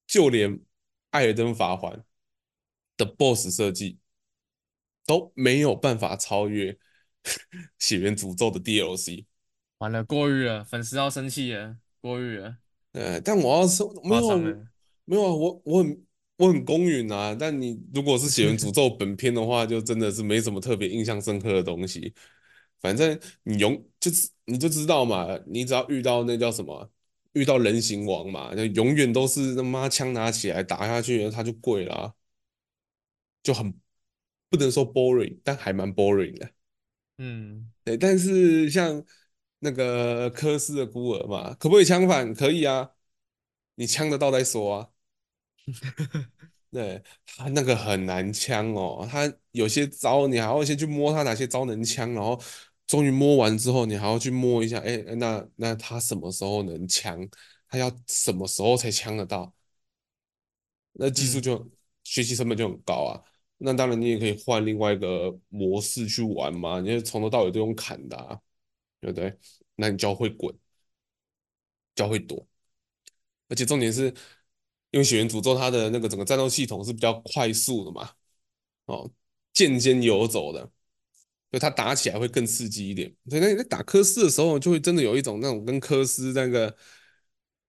就连《艾尔登法环》的 BOSS 设计都没有办法超越《血源诅咒》的 DLC。完了，过誉了，粉丝要生气了，过誉了。呃，但我要说，没有，没有啊，我我很。我很公允啊，但你如果是血源诅咒本片的话，就真的是没什么特别印象深刻的东西。反正你永就是你就知道嘛，你只要遇到那叫什么，遇到人形王嘛，就永远都是他妈枪拿起来打下去，他就跪了啊，就很不能说 boring，但还蛮 boring 的。嗯，对，但是像那个科斯的孤儿嘛，可不可以枪反？可以啊，你枪得到再说啊。对，他那个很难枪哦，他有些招你还要先去摸他哪些招能枪，然后终于摸完之后，你还要去摸一下，哎，那那他什么时候能枪？他要什么时候才枪得到？那技术就、嗯、学习成本就很高啊。那当然你也可以换另外一个模式去玩嘛，你就从头到尾都用砍的、啊，对不对？那你就要会滚，就要会躲，而且重点是。因为血源诅咒它的那个整个战斗系统是比较快速的嘛，哦，剑尖游走的，所以它打起来会更刺激一点。所以那你在打科斯的时候，就会真的有一种那种跟科斯那个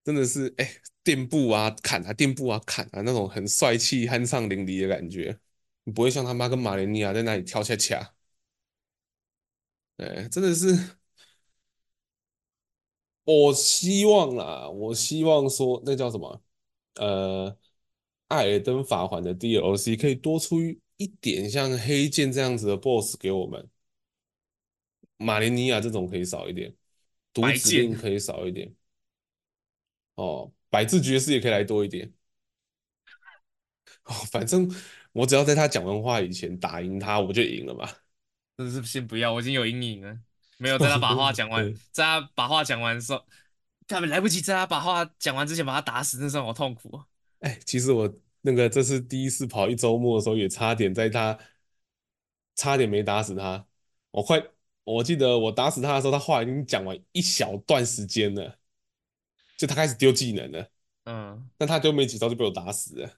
真的是哎垫步啊砍啊垫步啊砍啊那种很帅气酣畅淋漓的感觉，你不会像他妈跟马连尼亚在那里跳恰恰。哎，真的是，我希望啦，我希望说那叫什么？呃，艾尔登法环的 DLC 可以多出一点像黑剑这样子的 BOSS 给我们，马连尼亚这种可以少一点，毒指令可以少一点，哦，百字爵士也可以来多一点，哦，反正我只要在他讲完话以前打赢他，我就赢了嘛。真是先不要，我已经有阴影了，没有在他把话讲完，在他把话讲完的时候。他们来不及在他把话讲完之前把他打死，那时候好痛苦啊！哎，其实我那个这次第一次跑一周末的时候，也差点在他差点没打死他。我快，我记得我打死他的时候，他话已经讲完一小段时间了，就他开始丢技能了。嗯，但他丢没几招就被我打死了。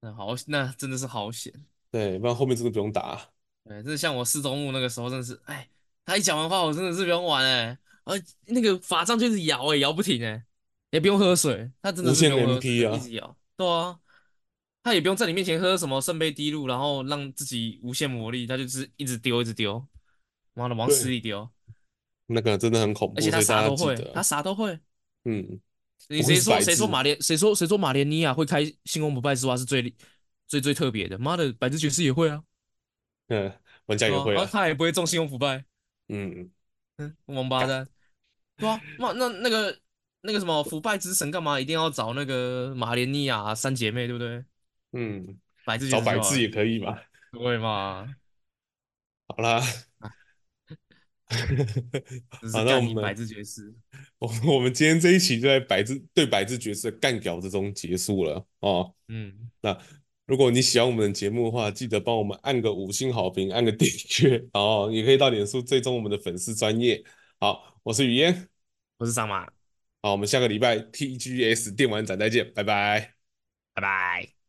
那好，那真的是好险。对，不然后面真的不用打。对，这像我四周目那个时候，真的是，哎，他一讲完话，我真的是不用玩哎。呃，那个法杖就是摇哎，摇不停哎，也不用喝水，他真的是不用喝水，啊、一直摇。对啊，他也不用在你面前喝什么圣杯滴露，然后让自己无限魔力，他就是一直丢，一直丢，妈的往死里丢。那个真的很恐怖，而且他啥都会，他啥都会。嗯，你谁说谁说马连谁说谁说马连尼亚会开星空不败之花是最最最特别的？妈的，百字爵士也会啊。嗯，玩家也会啊，他也不会中星空不败。嗯嗯。王八蛋，对啊，那那那个那个什么腐败之神干嘛一定要找那个马连尼亚三姐妹，对不对？嗯，百字找百字也可以嘛，对嘛？好啦，好，那我们百字绝世，我我们今天这一期就在百字对百字绝世的干屌之中结束了哦。嗯，那。如果你喜欢我们的节目的话，记得帮我们按个五星好评，按个订阅，然后也可以到脸书追踪我们的粉丝专业。好，我是雨嫣，我是张马，好，我们下个礼拜 TGS 电玩展再见，拜拜，拜拜。